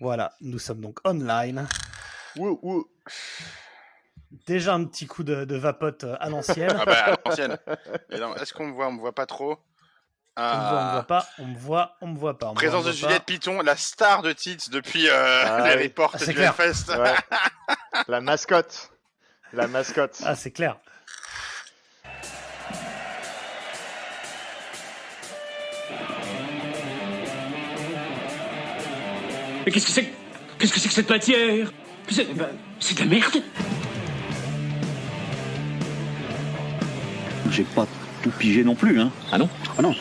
Voilà, nous sommes donc online. Ouh, ouh. Déjà un petit coup de, de vapote euh, à l'ancienne. Ah bah, à l'ancienne. Est-ce qu'on me voit On me voit pas trop? On me voit, on me voit pas, on me voit, on me voit pas. on Présence voit, de on Juliette Python, la star de Tits depuis euh, Ah les oui. reports Ah, du clair. Ouais. La mascotte. La mascotte. Ah, c'est clair. Mais qu'est-ce que c'est que- Qu'est-ce que c'est que cette matière? C'est ben, c'est de la merde J'ai pas tout pigé non plus, hein. Ah non? Ah non.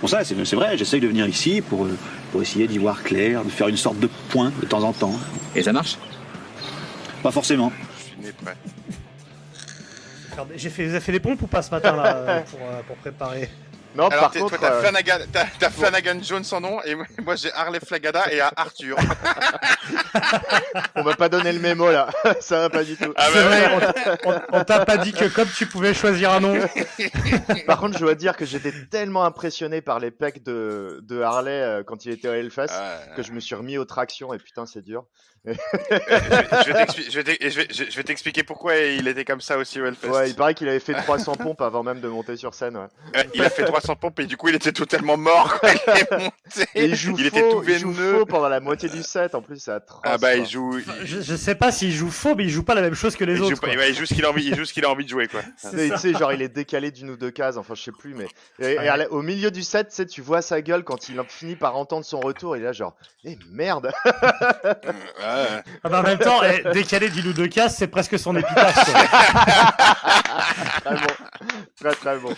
Bon ça, c'est c'est vrai, j'essaye de venir ici pour, euh, pour essayer d'y voir clair, de faire une sorte de point de temps en temps. Et ça marche? Pas forcément. Je suis né prêt. Regardez, J'ai fait, vous avez fait les pompes ou pas ce matin là euh, pour, euh, pour préparer? Non, Alors, par contre, toi, t'as euh, Flanagan, t'as- t'as Flanagan Jones en nom, et moi, j'ai Harley Flagada et Arthur. on m'a pas donné le mémo là. Ça va pas du tout. Ah C'est bah vrai, ouais. on t'a- on, on t'a pas dit que comme tu pouvais choisir un nom. Par contre, je dois dire que j'étais tellement impressionné par les pecs de, de Harley euh, quand il était au Hellfest Ah, que je me suis remis aux tractions et putain, c'est dur. je vais t'expliquer pourquoi il était comme ça aussi au Hellfest. Ouais, il paraît qu'il avait fait 300 pompes avant même de monter sur scène. Ouais. Euh, il a fait 300 pompes et du coup il était totalement mort quand il est monté. Et il joue était faux, tout il joue faux pendant la moitié du set. En plus, c'est atroce. Ah bah quoi. il joue, il, Je, je sais pas s'il joue faux, mais il joue pas la même chose que les il autres. joue, pas- quoi. ouais, il joue ce qu'il a envie, il joue ce qu'il a envie de jouer quoi. Tu sais, genre il est décalé d'une ou deux cases, enfin je sais plus, mais et- et à la- au milieu du set, tu vois sa gueule quand il finit par entendre son retour, et là genre, eh merde, Ah en même temps, eh, décalé d'une ou deux cases, c'est presque son épitaphe. très bon, très très bon.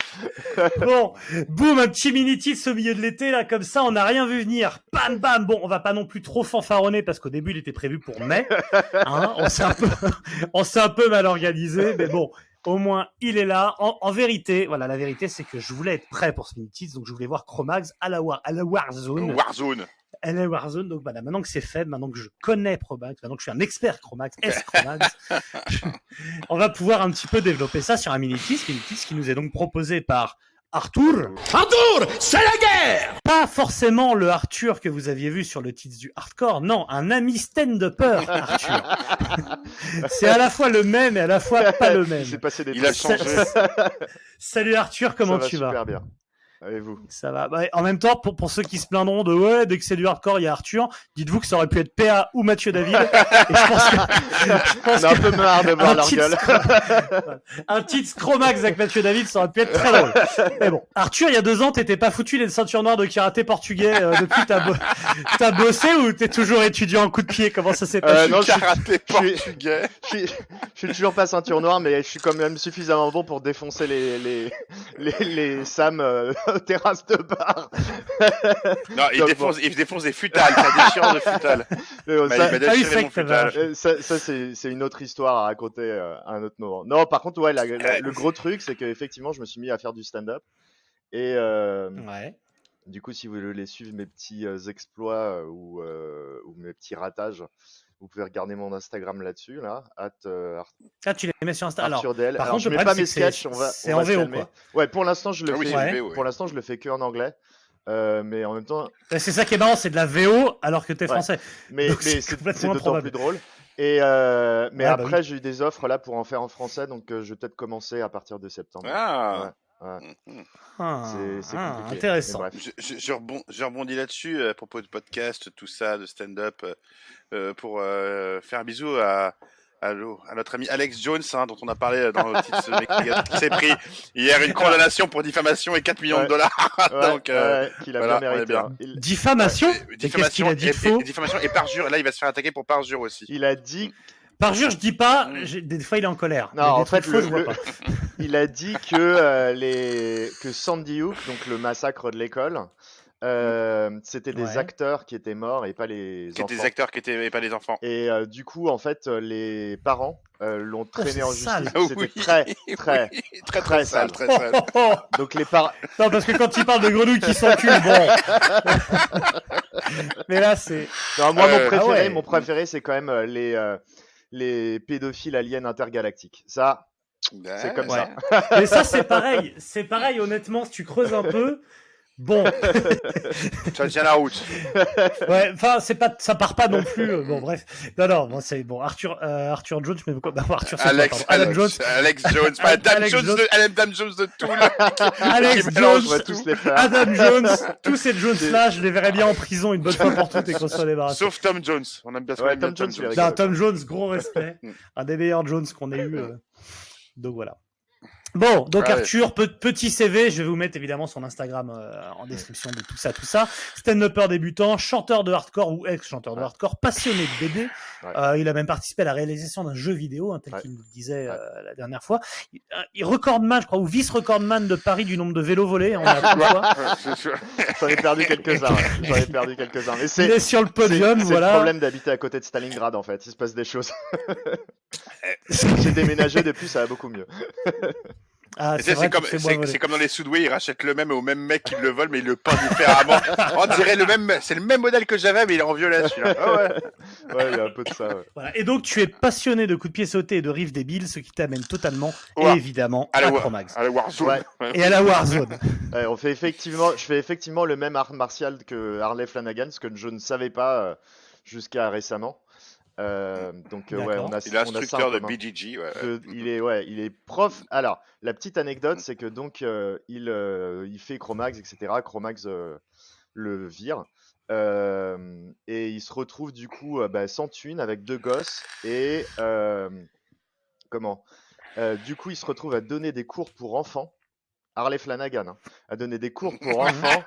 Bon, boum, un petit mini titre au milieu de l'été, là, comme ça, on n'a rien vu venir. Bam, bam. Bon, on va pas non plus trop fanfaronner parce qu'au début, il était prévu pour mai. Hein, on s'est un peu, un mal organisé, mais bon. Au moins, il est là. En, en vérité, voilà, la vérité, c'est que je voulais être prêt pour ce mini donc je voulais voir Chromax à la, War, à la Warzone. Warzone. Est Warzone, donc voilà, maintenant que c'est fait, maintenant que je connais Chromax, maintenant que je suis un expert Chromax, S Chromax, on va pouvoir un petit peu développer ça sur un mini-titre, mini-titre qui nous est donc proposé par Arthur. Arthur C'est la guerre Pas forcément le Arthur que vous aviez vu sur le titre du hardcore, non, un ami stand-upper Arthur. c'est à la fois le même et à la fois pas le même. Il s'est passé des Il a changé. Salut Arthur, comment Ça va tu super vas bien. Et vous Ça va. Bah, en même temps, pour, pour ceux qui se plaindront de ouais, dès que c'est du hardcore, il y a Arthur, dites-vous que ça aurait pu être PA ou Mathieu David. Et je pense que, je pense On a un peu marre de voir un leur titre, gueule. Un titre Chromax avec Mathieu David, ça aurait pu être très drôle. Mais bon, Arthur, il y a deux ans, t'étais pas foutu les ceintures noires de karaté portugais euh, depuis t'as bo- t'as bossé ou t'es toujours étudiant en coup de pied? Comment ça s'est Euh, passé? non, je suis- Karaté je suis- portugais. Je suis, je suis toujours pas ceinture noire, mais je suis quand même suffisamment bon pour défoncer les les les, les Sam euh, aux terrasses de bar. Non, il Donc, défonce, il défonce des futales, c'est déchirant de futales. Mais bon, Bah, ça- il m'a déchiré mon futal. Euh, ça, ça, c'est c'est une autre histoire à raconter euh, à un autre moment. Non, par contre, ouais, la- la- Ouais. le gros truc, c'est qu'effectivement, je me suis mis à faire du stand-up. Et euh, Ouais. du coup, si vous voulez suivre mes petits euh, exploits euh, ou, euh, ou mes petits ratages, vous pouvez regarder mon Instagram là-dessus, là, at, euh, Ah, tu les mets sur Insta. Alors, DL. par Alors, contre, je le mets pas mes sketchs, on va, c'est en VO, quoi. Ouais, pour l'instant, je le Ah oui, fais. Ouais. Pour l'instant, je le fais que en anglais. Euh, mais en même temps, bah, c'est ça qui est marrant, c'est de la VO alors que t'es Ouais. français. mais, c'est d'autant plus drôle. Et euh, mais Ouais, bah après, j'ai eu des offres là pour en faire en français, donc euh, je vais peut-être commencer à partir de septembre. Ah. Ouais. Ah, C'est ah, intéressant. Je, je, je rebond- je rebondis là-dessus à propos de podcast, tout ça, de stand-up, pour euh, faire un bisou à, à, notre ami Alex Jones, hein, dont on a parlé dans le titre, qui, qui s'est pris hier une condamnation pour diffamation et 4 millions Ouais. de dollars. Ouais, Donc, euh, ouais, qu'il a voilà, bien mérité. bien. hein. Il, Diffamation euh, diffamation a dit et, faux et- diffamation et parjure. Et là, il va se faire attaquer pour parjure aussi. il a dit, Parjure, je dis pas, Mm. des fois il est en colère. Non, en fait, faux, le- je vois le- pas. il a dit que euh, les que Sandy Hook, donc le massacre de l'école, euh, c'était des Ouais. acteurs qui étaient morts et pas les Qui étaient enfants. des acteurs qui étaient et pas des enfants. Et euh, du coup, en fait, euh, les parents euh, l'ont traîné c'est en sale. justice. Ah C'était oui, très, oui, très. très, très, très sale, sale. très Oh, sale. oh, oh. Donc les parents. Non, parce que quand il parle de grenouilles qui s'enculent, bon. Mais là, c'est. Non, moi, Euh, mon préféré, ah ouais. mon préféré, c'est quand même euh, les euh, les pédophiles aliens intergalactiques. Ça, C'est comme Ouais. ça. Mais ça, c'est pareil. C'est pareil, honnêtement, si tu creuses un peu. Bon, Ça tient la route. ouais, enfin, c'est pas, ça part pas non plus. euh, Bon, bref. Non, non, bon, c'est bon. Arthur, euh, Arthur Jones, mais quoi bah, Arthur, Alex, Alex, Jones. Alex Jones, pas Adam Alex Jones, Jones. de, Adam Jones de. Alex mélange, On va Jones, tous les. Adam Jones, tous ces Jones-là, je les verrais bien en prison une bonne fois pour toutes et qu'on soit débarrassé. Sauf Tom Jones. On aime bien ce Ouais, bien Tom Jones, Non, rigolo. Tom Jones, gros respect. Mm. Un des meilleurs Jones qu'on ait eu. euh. Donc voilà. Bon, donc Ouais. Arthur, pe- petit CV, je vais vous mettre évidemment son Instagram euh, en description de tout ça, tout ça. Stand-upper débutant, chanteur de hardcore ou ex-chanteur de hardcore, passionné de BD. Ouais. Euh, il a même participé à la réalisation d'un jeu vidéo, hein, tel Ouais. qu'il nous le disait euh, la dernière fois. Il, euh, il recordman, je crois, ou vice-recordman de Paris du nombre de vélos volés. On a J'en ai perdu quelques-uns. ouais. J'en ai perdu quelques-uns. Mais Il c'est est sur le c'est- podium, c'est le voilà. problème d'habiter à côté de Stalingrad en fait. Il se passe des choses. J'ai déménagé depuis, ça va beaucoup mieux. Ah, c'est comme, dans les Soudway, ils rachètent le même au même mec qui le vole, mais il le peint différemment. On dirait le même, c'est le même modèle que j'avais, mais il est en violet celui-là. Ouais. Ouais, il y a un peu de ça. ouais. Voilà. Et donc, tu es passionné de coups de pied sautés et de riffs débiles, ce qui t'amène totalement, Ouais. évidemment, à ouais. Chromax. Allez, Warzone. Ouais. Ouais. Et à la Warzone. Ouais, on fait effectivement, je fais effectivement le même art martial que Harley Flanagan, ce que je ne savais pas euh, jusqu'à récemment. Euh, donc euh, ouais, on a, Il on a ça instructeur de. BGG. Ouais. De- il est ouais, il est prof. Alors, la petite anecdote, c'est que donc euh, il euh, il fait Chromax, etc. Chromax euh, le vire. Euh, et il se retrouve du coup euh, bah, sans thune avec deux gosses et euh, comment? Euh, du coup il se retrouve à donner des cours pour enfants Harley Flanagan hein, à donner des cours pour enfants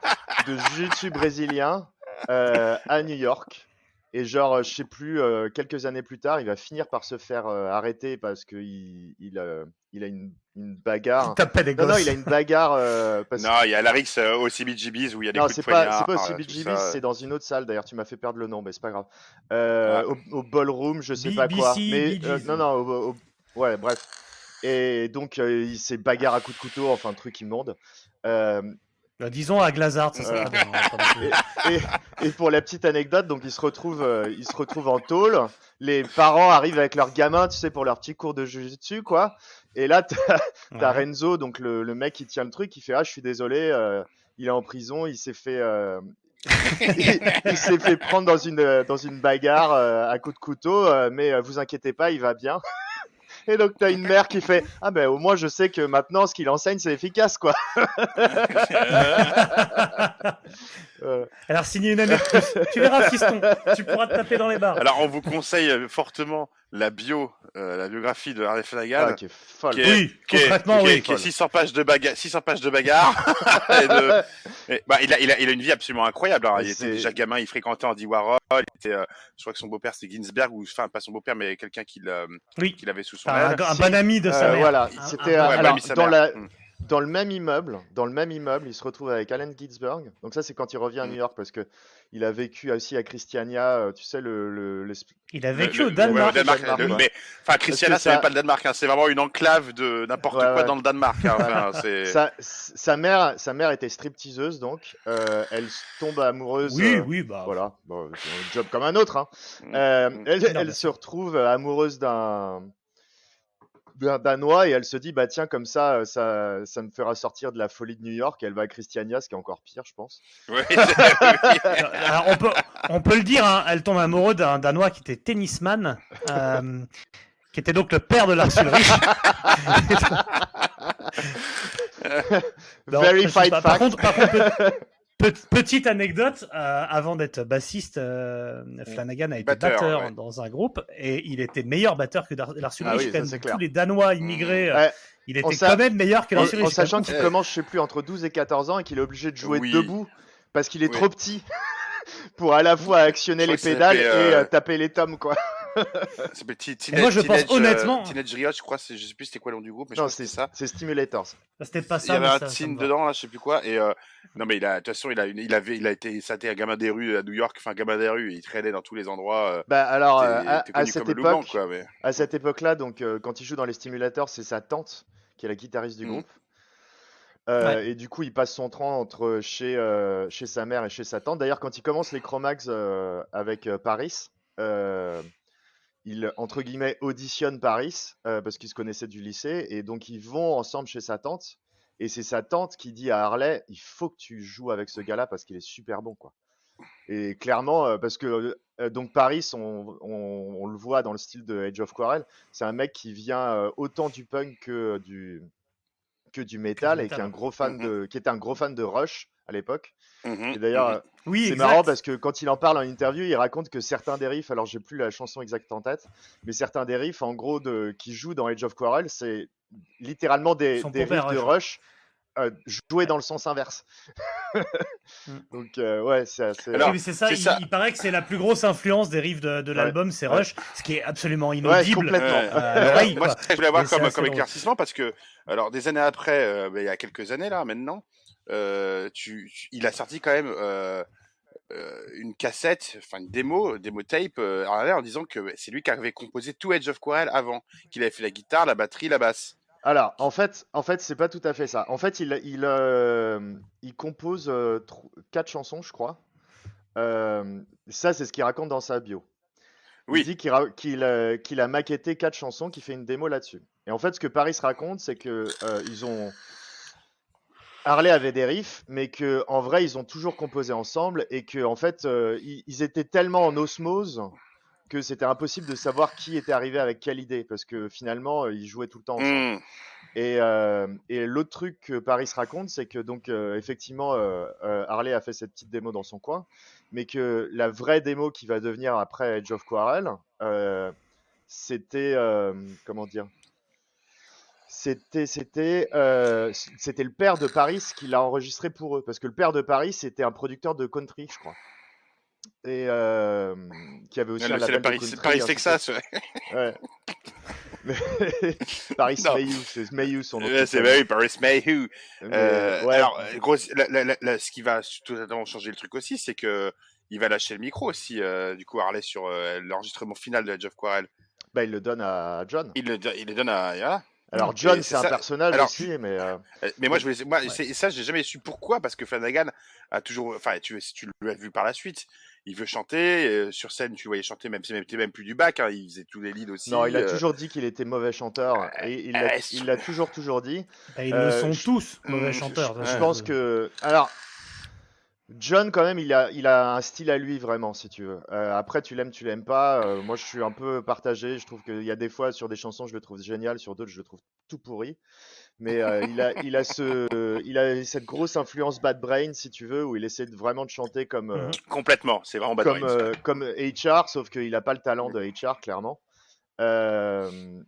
de jiu-jitsu brésilien euh, à New York et genre euh, je sais plus euh, quelques années plus tard il va finir par se faire euh, arrêter parce que il il, euh, il a une, une bagarre des non non il a une bagarre euh, parce Non, il y a Larix euh, au CBGBs où il y a des non, coups de c'est pas, poignard. c'est pas au CBGB, tout ça. c'est dans une autre salle. D'ailleurs, tu m'as fait perdre le nom, mais c'est pas grave. Euh, Ouais. au, au ballroom, je sais pas quoi. Mais non, non, au- au- ouais, bref. Et donc, il s'est bagarre à coups de couteau, enfin, un truc immonde. Euh, Bah, disons à Glazard, ça Ouais. bien, hein, et, et pour la petite anecdote, donc, il se retrouve, euh, il se retrouve en tôle. Les parents arrivent avec leurs gamins, tu sais, pour leur petit cours de jiu-jitsu, quoi. Et là, t'as Ouais. Renzo, donc le, le mec qui tient le truc, il fait Ah, je suis désolé, euh, il est en prison, il s'est fait, euh, il, il s'est fait prendre dans une, dans une bagarre à coups de couteau, mais vous inquiétez pas, il va bien. Et donc t'as une mère qui fait Ah ben au moins je sais que maintenant ce qu'il enseigne c'est efficace quoi. Euh, Alors, signer une année de plus. tu verras, fiston. Tu pourras te taper dans les barres. Alors, on vous conseille fortement la bio, euh, la biographie de Harley Flanagan. ah, qui est folle. Qui est- oui, qui est, concrètement, qui est- oui. qui est 600 pages de bagarre, 600 pages de bagarre. et de- et, bah, il a, il a, il a une vie absolument incroyable. hein. Mais Il était c'est- déjà gamin, il fréquentait Andy Warhol. Il était, euh, je crois que son beau-père c'était Ginsberg ou enfin pas son beau-père mais quelqu'un qui l'a- Oui. qui l'avait sous son Enfin, aile. un, un bon ami de sa Euh, mère. voilà, Un- c'était un- euh, Ouais, alors, sa dans mère. la, Mm. Dans le même immeuble, dans le même immeuble, il se retrouve avec Allen Ginsberg. Donc ça, c'est quand il revient à Mm. New York parce que il a vécu aussi à Christiania, euh, tu sais le, le, le- Il a vécu le- au ouais, Danemark. au Danemark, Danemark, le- ouais. mais enfin que c'est même ça- pas le Danemark, hein, c'est vraiment une enclave de n'importe Ouais, quoi ouais. dans le Danemark. hein, enfin, c'est- sa, sa mère, sa mère était stripteaseuse donc euh, elle tombe amoureuse. Oui, euh, oui, bah. Voilà, bon, c'est un job comme un autre. Hein. Mm. Euh, Mm. elle Non, elle bien se retrouve amoureuse d'un danois et elle se dit bah tiens comme ça euh, ça ça me fera sortir de la folie de New York. Elle va à Christiania, ce qui est encore pire, je pense. Alors, on, peut, on peut le dire, hein, elle tombe amoureuse d'un Danois qui était tennisman, euh, qui était donc le père de Lars Ulrich. Verified pas. Par fact. contre, par contre, petite anecdote, euh, avant d'être bassiste, euh, Flanagan a été Batteur, batteur, ouais. dans un groupe et il était meilleur batteur que Dar- Lars Ulrich. Ah oui, quand même, tous les Danois immigrés, euh, Ouais, il était quand même meilleur que Lars Ulrich. en sachant qu'il commence, je sais plus, entre 12 et 14 ans et qu'il est obligé de jouer Oui. Debout parce qu'il est Oui. trop petit pour à la fois actionner les pédales et euh, euh, taper les tomes quoi. Ça moi, je pense euh, honnêtement- Teenage Riot, je crois, c'est- je sais plus c'était quoi le nom du groupe, mais je c'est c'était ça. c'est Stimulators. Ça, C'était pas Il y ça. avait un ça- ça teen dedans, là, je sais plus quoi. Et euh, non, mais il a, de toute façon, il a, il avait, il a été, ça a été un gamin des rues à New York, enfin un gamin des rues. Il traînait dans tous les endroits. Euh, Bah alors euh, à, cette époque, à cette époque-là, donc euh, quand il joue dans les Stimulators, c'est sa tante qui est la guitariste du Mm. groupe. Euh, Ouais. Et du coup, il passe son temps entre chez, euh, chez sa mère et chez sa tante. D'ailleurs, quand il commence les Chromax euh, avec euh, Paris, euh, il, entre guillemets, auditionne Paris euh, parce qu'ils se connaissaient du lycée. Et donc, ils vont ensemble chez sa tante. Et c'est sa tante qui dit à Harley, il faut que tu joues avec ce gars-là parce qu'il est super bon, quoi. Et clairement, euh, parce que euh, donc Paris, on, on- on le voit dans le style de Age of Quarrel, c'est un mec qui vient euh, autant du punk que du que du métal et qui est un gros fan de, qui était un gros fan de Rush à l'époque. Et d'ailleurs, mhm. euh, Oui, c'est marrant parce que quand il en parle en interview, il raconte que certains des riffs, alors j'ai plus la chanson exacte en tête, mais certains des riffs, en gros, de, qui jouent dans Age of Quarrel, c'est littéralement des, des riffs de Rush, euh, joués dans le sens inverse. Mm. Donc ouais, ouais, c'est assez. Alors, Oui, mais c'est ça, c'est il, ça. il paraît que c'est la plus grosse influence des riffs de, de Ouais. l'album, c'est Ouais. Rush, ce qui est absolument ouais, inaudible. complètement. Ouais. euh, à l'oreille, Moi, je voulais avoir Mais comme, comme éclaircissement parce que, alors, des années après, euh, ben, il y a quelques années là, maintenant, euh, tu, tu- il a sorti quand même euh, euh, une cassette, enfin une démo, démo tape, en disant que c'est lui qui avait composé tout Edge of Quarrel avant, qu'il avait fait la guitare, la batterie, la basse. Alors, en fait, en fait, c'est pas tout à fait ça. En fait, il, il, euh, il compose euh, quatre chansons, je crois. Euh, ça, c'est ce qu'il raconte dans sa bio. Oui. Il dit qu'il a maquetté quatre chansons, qu'il fait une démo là-dessus. Et en fait, ce que Paris raconte, c'est que ils ont Harley avait des riffs, mais que en vrai, ils ont toujours composé ensemble et que en fait, euh, ils, ils étaient tellement en osmose que c'était impossible de savoir qui était arrivé avec quelle idée, parce que finalement, euh, ils jouaient tout le temps ensemble. Hmm. Et, euh, et l'autre truc que Paris raconte, c'est que donc euh, effectivement, Harley a fait cette petite démo dans son coin, mais que la vraie démo qui va devenir après Edge of Quarrel, c'était comment dire C'était c'était euh, c'était le père de Paris qui l'a enregistré pour eux, parce que le père de Paris c'était un producteur de country, je crois, et euh, qui avait aussi Elle un de Paris, country, Texas. ouais. Ouais. Paris. Mayhew, c'est Mayhew son nom. Ouais, c'est oui, Paris Mayhew. Euh, ouais. Alors, gros, la- la- la- la- ce qui va totalement changer le truc aussi, c'est que il va lâcher le micro aussi, du coup, Harley sur l'enregistrement final de of Quarrel. Bah, il le donne à John. Il le, il le donne à. voilà. Alors Et John, c'est un ça- personnage alors, aussi, mais euh, Euh, Mais moi, je voulais, moi, c'est- et ça, j'ai jamais su pourquoi, parce que Flanagan a toujours, enfin, tu, si tu l'as vu par la suite, il veut chanter euh, sur scène, tu le voyais chanter, même, c'est même, même plus du bac, hein, il faisait tous les leads aussi. non, il a euh, toujours dit qu'il était mauvais chanteur et il l'a euh, l'a toujours toujours dit. Bah, ils Euh, le sont je- tous, Hmm, mauvais je- chanteurs. je Je pense que alors John quand même, il a il a un style à lui vraiment, si tu veux. Euh, après, tu l'aimes, tu l'aimes pas. Euh, moi, je suis un peu partagé. Je trouve qu'il y a des fois sur des chansons, je le trouve génial, sur d'autres, je le trouve tout pourri. Mais euh, il a il a ce il a cette grosse influence Bad Brain, si tu veux, où il essaie de vraiment de chanter comme Mhm. Complètement, c'est vraiment bad comme, brains, euh, comme HR, sauf qu'il n'a pas le talent de HR, clairement.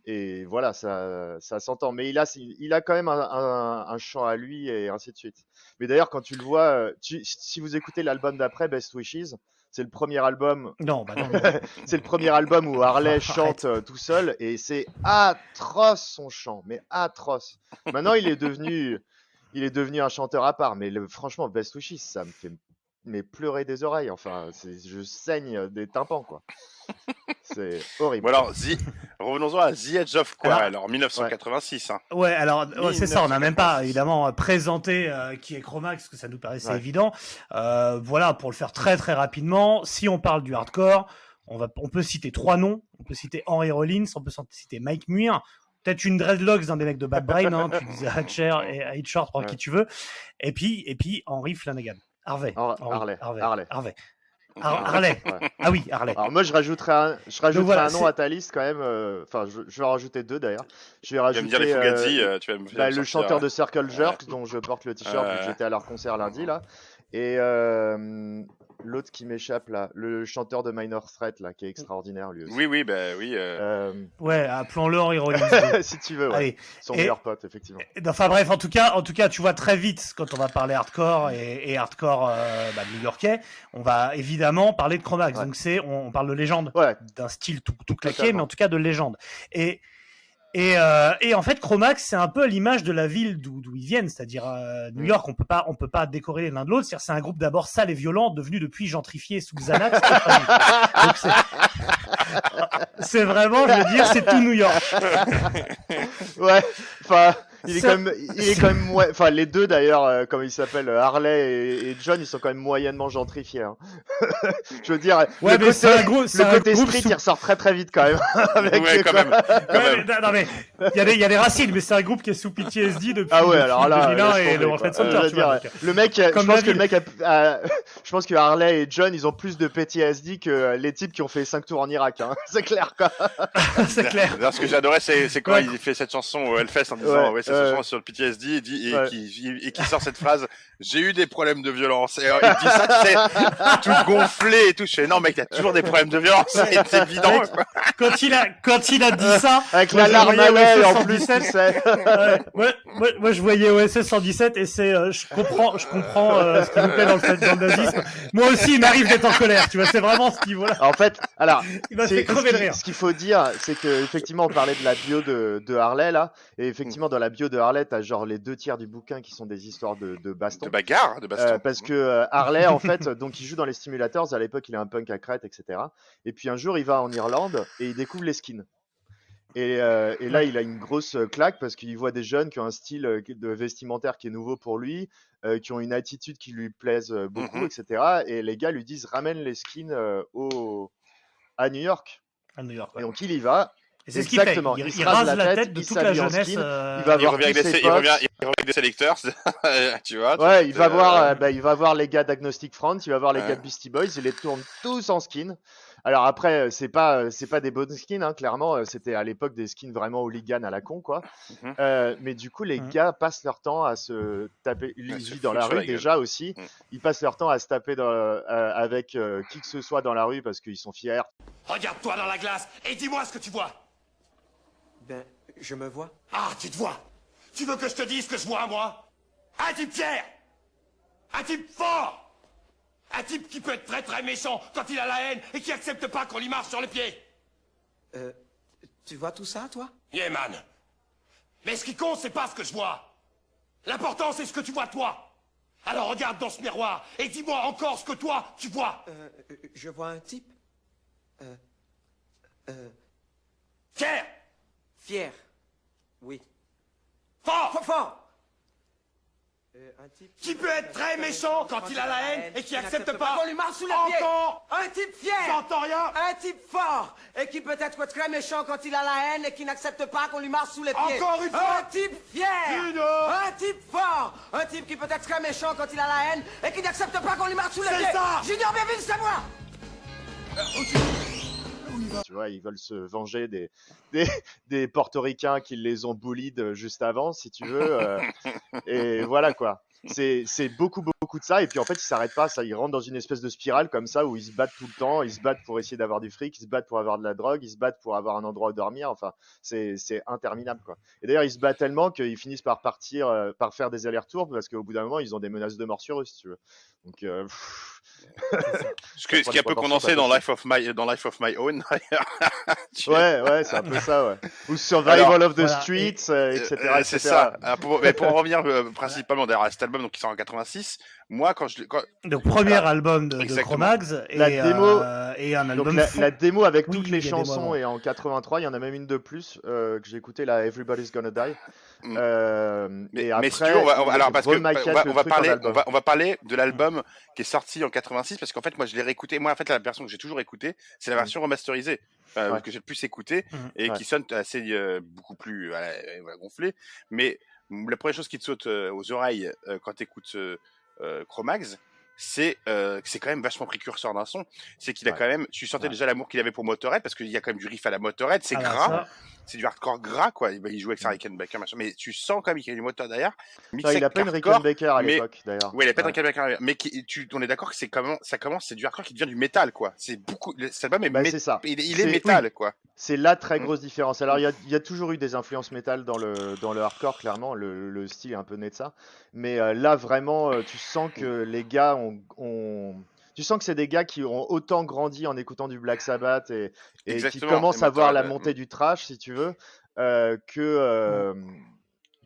Et voilà, ça, ça s'entend. Mais il a, il a quand même un, un- un chant à lui et ainsi de suite. Mais d'ailleurs, quand tu le vois, euh, tu- si vous écoutez l'album d'après, Best Wishes, c'est le premier album. Non, bah non. non. C'est le premier album où Harley chante euh, tout seul et c'est atroce son chant, mais atroce. Maintenant, il est devenu, il est devenu un chanteur à part. Mais le- franchement, Best Wishes, ça me fait mais pleurer des oreilles. Enfin, je saigne des tympans, quoi. C'est horrible. Bon alors, The- revenons-en à The Edge of Quarrel, en 1986. Hein. Ouais, alors ouais, c'est ça, on n'a même pas 1986. évidemment euh, présenté euh, qui est Chromax, parce que ça nous paraissait Ouais. évident. Euh, voilà, pour le faire très très rapidement, si on parle du hardcore, on, va, on peut citer trois noms. On peut citer Henry Rollins, on peut citer Mike Muir, peut-être une dreadlocks d'un des mecs de Bad Brain, hein, tu disais Hatcher et Hitchard, prends Ouais. qui tu veux. Et puis, et puis Henry Flanagan. Harvey. Har- Henry, Harley, Harvey. Harley. Harvey. Har- Harley. Ouais. Ah oui, Harley. Alors moi je rajouterai un, je rajouterai voilà, un nom à ta liste quand même. euh, Enfin, je, je vais en rajouter deux d'ailleurs. Je vais Tu vas rajouter me dire les euh, Fugazi, euh, tu vas me bah, le chanteur euh, de Circle Jerks dont je porte le t-shirt j'étais à leur concert lundi là. Et euh, l'autre qui m'échappe là, le chanteur de Minor Threat là, qui est extraordinaire lui aussi. Oui, oui, bah oui. euh, Euh, Ouais, appelons-le Rollins. si tu veux, ouais. Allez, son Et- meilleur pote effectivement. Et- Enfin bref, en tout cas, en tout cas, tu vois très vite quand on va parler hardcore et, et hardcore euh, bah, new-yorkais, on va évidemment parler de Chromax. Ouais. Donc c'est, on, on parle de légende, Ouais, d'un style tout, tout claqué, Totalement. mais en tout cas de légende. Et et, euh, et en fait, Chromax, c'est un peu l'image de la ville d'où d'où ils viennent, c'est-à-dire euh, New Mm. York. On peut pas, on peut pas décorer l'un de l'autre. C'est-à-dire, c'est un groupe d'abord sale et violent, devenu depuis gentrifié sous Xanax. Donc, c'est- c'est vraiment, je veux dire, c'est tout New York. ouais. Enfin, il est quand même, il est quand même, enfin les deux d'ailleurs, euh, comme ils s'appellent, euh, Harley et, et John, ils sont quand même moyennement gentrifiés. hein. Je veux dire, Ouais, le mais côté, c'est un gros, c'est le un côté groupe street, sous- il ressort très très vite quand même. avec Ouais, quand même. Quand Ouais, même. mais, non, mais il y, a des- il y a des racines, mais c'est un groupe qui est sous PTSD depuis, Ah ouais, alors là, et le World Euh, tu vois, dire, le mec, je pense que le mec, a, a- je pense que Harley et John, ils ont plus de PTSD que euh, les types qui ont fait 5 tours en Irak. Hein. C'est clair quoi. c'est clair. D'ailleurs, ce que j'adorais, c'est, c'est quand il fait cette chanson au Hellfest en disant, Ouais, euh, sur le PTSD, et, dit, et, Ouais. qui, et qui sort cette phrase, j'ai eu des problèmes de violence. Et euh, il dit ça, tu sais, tout gonflé et tout. Je fais, non, mec, t'as toujours des problèmes de violence. C'est évident. Quoi. Quand il a, quand il a dit ça, Avec Moi, la larme à l'œil en OSS plus, tu 117. sais. ouais, moi, moi, moi, je voyais OSS 117 et c'est, euh, je comprends, je comprends euh, ce qui vous plaît dans le, fait- dans le nazisme. Moi aussi, il m'arrive d'être en colère, tu vois, c'est vraiment ce niveau-là. En fait, alors, Il m'a C'est- fait crever ce de qui- rire. Ce qu'il faut dire, c'est que effectivement, on parlait de la bio de, de Harley là, et effectivement, dans la bio de Harley, t'as genre les deux tiers du bouquin qui sont des histoires de, de baston. De bagarre, de baston. Euh, parce que euh, Harley, en fait, donc il joue dans les Stimulators. À l'époque, il est un punk à crête, etc. Et puis un jour, il va en Irlande et il découvre les skins. Et, euh, et là, il a une grosse euh, claque parce qu'il voit des jeunes qui ont un style de vestimentaire qui est nouveau pour lui, euh, qui ont une attitude qui lui plaise beaucoup, Mhm. etc. Et les gars lui disent ramène les skins euh, au... à New York. À New York. ouais. Et donc il y va. Et c'est ce qu'il fait. exactement, Il, il se il rase la la tête, tête de il toute la jeunesse. skin, euh, il va voir revient, avec des, ses il, revient, potes. il revient avec des selectors, tu vois. Ouais, il va Euh, voir, euh, bah, il va voir les gars d'Agnostic Front, il va voir les Ouais. gars de Beastie Boys, il les tourne tous en skin. Alors après, euh, c'est pas, euh, c'est pas des bonnes skins, hein, clairement. euh, C'était à l'époque des skins vraiment hooligan à la con, quoi. Mhm. Euh, mais du coup, les Mhm. gars passent leur temps à se taper. Ils vivent dans la rue déjà aussi. Mhm. Ils passent leur temps à se taper dans, euh, avec euh, qui que ce soit dans la rue parce qu'ils sont fiers. Regarde-toi dans la glace et dis-moi ce que tu vois. Ben, je me vois. Ah, tu te vois. Tu veux que je te dise ce que je vois, moi? Un type fier Un type fort Un type qui peut être très très méchant quand il a la haine et qui accepte pas qu'on lui marche sur les pieds Euh, tu vois tout ça, toi? Yeah, man. Mais ce qui compte, c'est pas ce que je vois. L'important, c'est ce que tu vois toi. Alors regarde dans ce miroir et dis-moi encore ce que toi, tu vois. euh, Je vois un type. Euh, euh, Fier fier. Oui. Fort! Fort, fort. Euh, un type Qui peut être très méchant quand il a la haine et qui accepte pas qu'on lui marche sous les pieds. Encore Un type fier. J'entends rien. Un type fort et qui peut être très méchant quand il a la haine et qui n'accepte pas qu'on lui marche sous les pieds. Encore une fois. Un type fier. Une. Un type fort. Un type qui peut être très méchant quand il a la haine et qui n'accepte pas qu'on lui marche sous les C'est pieds. ça. Junior Beville, c'est moi Tu vois, ils veulent se venger des, des, des portoricains qui les ont bullied euh, juste avant, si tu veux. euh, et voilà quoi. C'est c'est beaucoup, beaucoup de ça. Et puis en fait, ils s'arrêtent pas. Ça, ils rentrent dans une espèce de spirale comme ça où ils se battent tout le temps. Ils se battent pour essayer d'avoir du fric. Ils se battent pour avoir de la drogue. Ils se battent pour avoir un endroit où dormir. Enfin, c'est c'est interminable quoi. Et d'ailleurs, ils se battent tellement qu'ils finissent par partir, euh, par faire des allers-retours parce qu'au bout d'un moment, ils ont des menaces de mort sur eux, si tu veux. Donc, euh, pff, Ce, que, ce qui est un peu condensé dans. Life of My, dans Life of My Own, ouais, ouais, c'est un peu ça, ouais. Ou Survival Alors, of the voilà, Streets, euh, etc. Euh, c'est ça. Alors, pour, mais pour en revenir euh, principalement à cet album donc, qui sort en 86, moi quand je quand, Donc, premier Voilà. album de, de. Chromax et, La démo- euh, et un Donc album la, fou. la démo avec Oui, toutes les chansons est en 83, il y en a même une de plus euh, que j'ai écouté, la Everybody's Gonna Die. Mm. Euh, mais, et mais après, si tu veux, on va, on va- ils alors parce que remaquettent on va, le on va truc en parler, on va, on va parler de l'album qui est sorti en 86 parce qu'en fait moi je l'ai réécouté. Moi en fait la version que j'ai toujours écoutée, c'est la Mm. version remasterisée. euh, Ouais. que j'ai le plus écouté Mhm. et Ouais. qui sonne assez euh, beaucoup plus voilà, euh, voilà, gonflé mais mm, la première chose qui te saute aux oreilles quand tu écoutes Chromax c'est euh, c'est quand même vachement précurseur d'un son c'est qu'il a Ouais. quand même tu sentais Ouais. déjà l'amour qu'il avait pour Motorhead parce qu'il y a quand même du riff à la Motorhead c'est Ah bah, gras ça, c'est du hardcore gras quoi il, il joue avec sa Rickenbacker machin mais tu sens quand même qu'il y a du moteur derrière Non, il a pas une Rickenbacker à mais- l'époque d'ailleurs. Ouais, il a pas de Ouais. Rickenbacker, mais qui, tu, on est d'accord que c'est comment, ça commence, c'est du hardcore qui devient du métal, quoi. C'est beaucoup, est, Bah, mé- c'est ça. il, est métal, quoi. C'est la très Mm. grosse différence. Alors, il y a, y a toujours eu des influences métal dans le, dans le hardcore, clairement. Le, le style est un peu né de ça. Mais euh, là, vraiment, euh, tu sens que les gars ont. Ont- Tu sens que c'est des gars qui ont autant grandi en écoutant du Black Sabbath et, et qui commencent et à voir la Motorhead, montée du trash, si tu veux, euh, que. euh,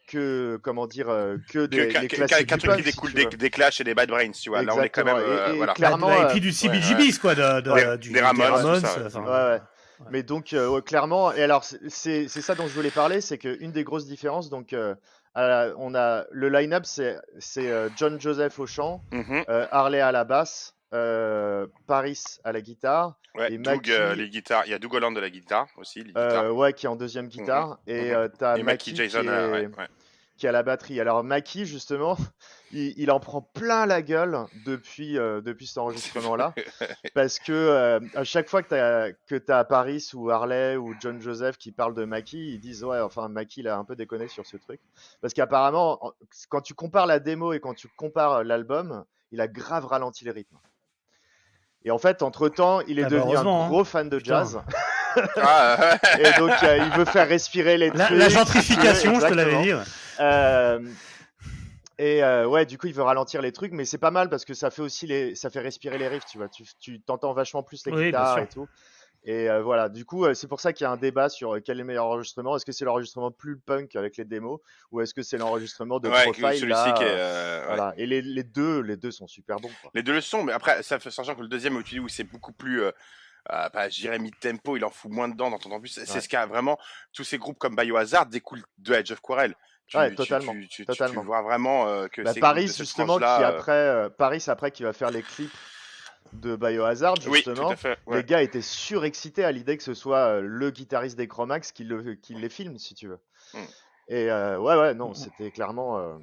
que comment dire euh, que Que- des les classiques qu'un truc qui si découle des, des Clash et des Bad Brains, tu vois. Là, on est quand même. Et- euh, et voilà. clairement, Bah, et euh, puis du ouais, CBGBs, quoi, de, de, Ouais, du, des Ramones, tout ça, ouais. enfin, Ouais, ouais. Mais donc, euh, ouais, clairement, et alors c'est- ça dont je voulais parler, c'est qu'une des grosses différences, donc euh, la- on a le line-up, c'est euh, John Joseph au chant, Mhm. euh, Harley à la basse, euh, Paris à la guitare, Ouais, Et Doug, euh, les guitares. Il y a Doug Holland de la guitare aussi. Les guitares. ouais, qui est en deuxième guitare, et Mhm. et Mackie Mackie Jason. est, ouais, ouais. Qui à la batterie. Alors Mackie, justement, il, il en prend plein la gueule depuis, euh, depuis cet enregistrement-là, parce que euh, à chaque fois que t'as que t'as Paris ou Harley ou John Joseph qui parlent de Mackie, ils disent ouais, enfin Mackie il a un peu déconné sur ce truc, parce qu'apparemment en- quand tu compares la démo et quand tu compares l'album, il a grave ralenti les rythmes. Et en fait, entre-temps, il est Ah bah, devenu un heureusement, hein. gros fan de Putain. jazz. Ah. Et donc, euh, il veut faire respirer les La, trucs. la tu veux, gentrification, je te l'avais dit. Euh, et euh, ouais, du coup, il veut ralentir les trucs, mais c'est pas mal parce que ça fait aussi les, ça fait respirer les riffs, tu vois. Tu, tu t'entends vachement plus les Oui, guitares et tout. Et euh, voilà, du coup, euh, c'est pour ça qu'il y a un débat sur euh, quel est le meilleur enregistrement. Est-ce que c'est l'enregistrement plus punk avec les démos ou est-ce que c'est l'enregistrement de Ouais, Profile celui-ci là, qui est. ouais. voilà. Et les, les deux, les deux sont super bons. Quoi. Les deux le sont, mais après, ça fait sachant que le deuxième où tu dis où c'est beaucoup plus. Euh, euh, bah, je dirais mid-tempo, il en fout moins dedans, d'entendre plus. C'est Ouais. ce qui a vraiment. Tous ces groupes comme Biohazard découlent de Edge of Quarrel. Tu, Ouais, totalement, Tu, tu- tu- totalement. tu vois vraiment euh, que Bah, Paris de cette justement qui euh, après, euh, Paris après qui va faire les clips de Biohazard Oui, justement. tout à fait. ouais. Les gars étaient surexcités à l'idée que ce soit euh, le guitariste des Chromax qui, le, qui les filme, si tu veux. Mm. Et euh, ouais, ouais, Mm. non, c'était clairement. euh,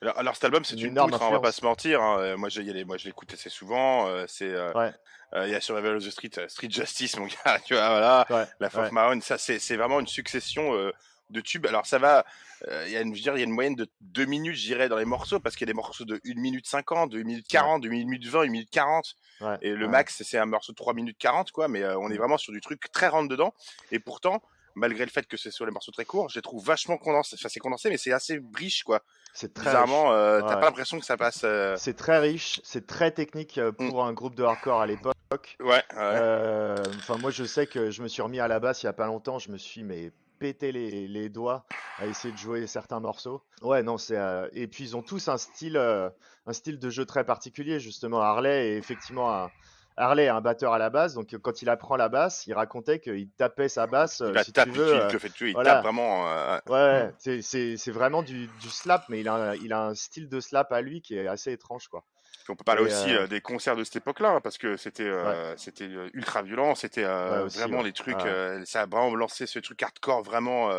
Alors, alors, cet album, c'est Une une énorme poutre, hein, on va pas se mentir. hein. Moi, a les- moi, je l'écoute assez souvent. euh, c'est, euh, Ouais. euh, il y a sur Revel of the Street, Street Justice, mon gars. Tu vois, voilà. ouais, La Fof ouais. Mahone, ça, c'est, c'est vraiment une succession euh, de tubes. Alors, ça va. euh, Il y a une, je veux dire, il y a une moyenne de 2 minutes, je dirais, dans les morceaux, parce qu'il y a des morceaux de 1 minute 50, de 1 minute 40, de 1 minute 20, 1 minute 40. ouais, Et le ouais. max, c'est un morceau de 3 minutes 40, quoi. Mais euh, on est vraiment sur du truc très rentre dedans. Et pourtant, malgré le fait que c'est sur les morceaux très courts, je les trouve vachement condensés. Enfin, c'est condensé, mais c'est assez riche, quoi. C'est très Bizarrement, euh, Ouais. t'as pas l'impression que ça passe. euh. C'est très riche, c'est très technique Mm. pour un groupe de hardcore à l'époque. Ouais, ouais. Enfin, moi, je sais que je me suis remis à la basse il y a pas longtemps. Je me suis mais pété les, les doigts à essayer de jouer certains morceaux. Ouais, non, c'est euh, et puis ils ont tous un style, euh, un style de jeu très particulier. Justement, Harley est effectivement un Harley est un batteur à la base, donc euh, quand il apprend la basse, il racontait qu'il tapait sa basse, il la si tape, tu il, veux. il te fait tuer, il voilà. tape vraiment. euh, Ouais, c'est- c'est c'est vraiment du, du slap, mais il a, un- il a un style de slap à lui qui est assez étrange, quoi. Puis on peut parler Et, aussi euh, euh, des concerts de cette époque-là, hein, parce que c'était euh, c'était ultra violent, c'était euh, Ouais, vraiment ouais. les trucs, ça a vraiment lancé ce truc hardcore vraiment.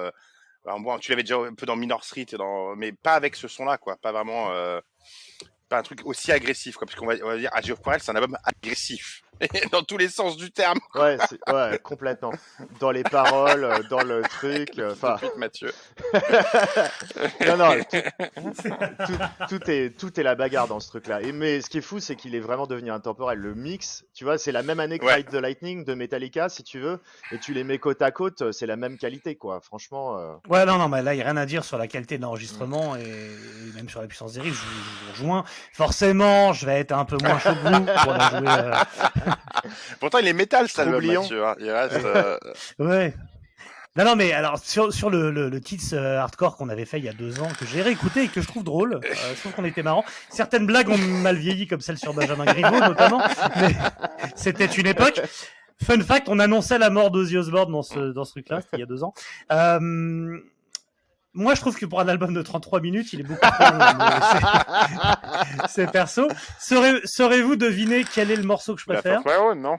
Alors, bon, tu l'avais déjà un peu dans Minor Street, et dans, mais pas avec ce son-là, quoi, pas vraiment, pas un truc aussi agressif, quoi, parce qu'on va, on va dire, Age of Quarrel, c'est un album agressif, dans tous les sens du terme. Ouais, c'est- ouais, complètement. Dans les paroles, euh, dans le truc, euh, enfin. Mathieu. non, non, tout, tout- tout est, tout est la bagarre dans ce truc-là. Et, mais ce qui est fou, c'est qu'il est vraiment devenu intemporel. Le mix, tu vois, c'est la même année que Ouais. Ride the Lightning de Metallica, si tu veux, et tu les mets côte à côte, euh, c'est la même qualité, quoi. Franchement, euh, Ouais, non, non, mais là, il n'y a rien à dire sur la qualité de l'enregistrement et, et même sur la puissance des riffs. Je, vous- je vous rejoins. Forcément, je vais être un peu moins chaud que vous pour la jouer. euh, Pourtant, il est métal, cet album, Troublion. Mathieu. hein. Il reste. euh, Ouais. Non, non, mais alors, sur, sur le, le, le euh, hardcore qu'on avait fait il y a deux ans, que j'ai réécouté et que je trouve drôle, euh, je trouve qu'on était marrant. Certaines blagues ont mal vieilli, comme celle sur Benjamin Griveaux, notamment, mais c'était une époque. Fun fact, on annonçait la mort d'Ozzy Osbourne dans ce, dans ce truc-là, c'était il y a deux ans. Euh, moi, je trouve que pour un album de 33 minutes, il est beaucoup trop long. mais c'est- perso. Saurez- Saurez-vous deviner quel est le morceau que je la préfère Mahone, non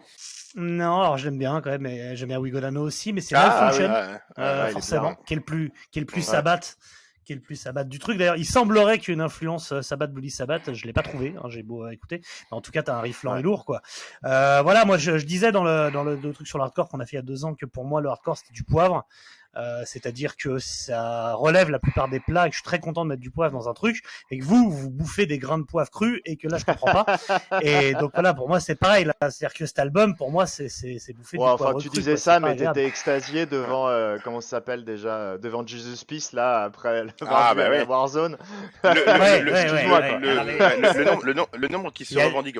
Non, alors je l'aime bien quand même, et j'aime bien Wigolano aussi, mais c'est Ah, Malfunction. oui, ouais, ouais. Euh, forcément, qui est le plus, qui est le plus Ouais. Sabbath, qui est le plus Sabbath du truc. D'ailleurs, il semblerait qu'il y ait une influence euh, Sabbath Bloody Sabbath. Je l'ai pas trouvé, hein, j'ai beau euh, écouter. Mais en tout cas, t'as un riff lent Ouais. et lourd, quoi. Euh, voilà, moi, je, je disais dans le dans le, le truc sur le hardcore qu'on a fait il y a deux ans que pour moi le hardcore c'était du poivre. Euh, c'est-à-dire que ça relève la plupart des plats et que je suis très content de mettre du poivre dans un truc et que vous vous bouffez des grains de poivre crus et que là je comprends pas. Et donc voilà pour moi c'est pareil là. C'est-à-dire que cet album pour moi c'est c'est c'est bouffer ouais, du enfin, poivre tu cru, disais quoi, ça, pas mais t'étais extasié devant, euh, comment ça s'appelle déjà, euh, devant Jesus Peace, là, après le Ah, bah ouais. Warzone. Le, quoi, nombre, le, nom- le nombre qui se Il y a- revendique,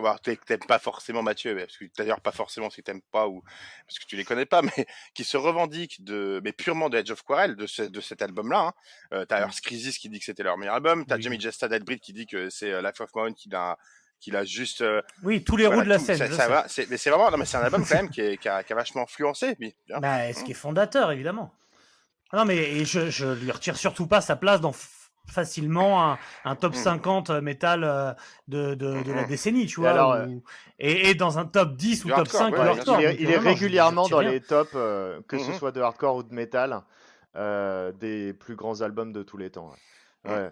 t'aimes pas forcément Mathieu, parce que d'ailleurs pas forcément si t'aimes pas ou parce que tu les connais pas, mais qui se revendique de, mais purement de Edge of Quarrel, de, ce- de cet album-là. Hein. Euh, t'as Earth Crisis qui dit que c'était leur meilleur album, t'as Oui. Jamie Jesta qui dit que c'est euh, Life of Mine qui l'a qu'il a juste euh, oui tous les roues de la tout, scène ça, va, c'est- mais c'est vraiment non mais c'est un album quand même qui, est- qui a, qui a vachement influencé puis. Bah, ce qui est fondateur évidemment Non, mais et je, je lui retire surtout pas sa place dans facilement un, un top Mm. 50 métal euh, de, de, de la Mhm. décennie, tu Et vois. alors, ou- et, et dans un top 10 ou top hardcore, 5 ouais, hardcore. il est, il euh, est non, je- je régulièrement dans rien. les tops, euh, que ce Mhm. soit de hardcore ou de métal, euh, des plus grands albums de tous les temps. ouais. Ouais.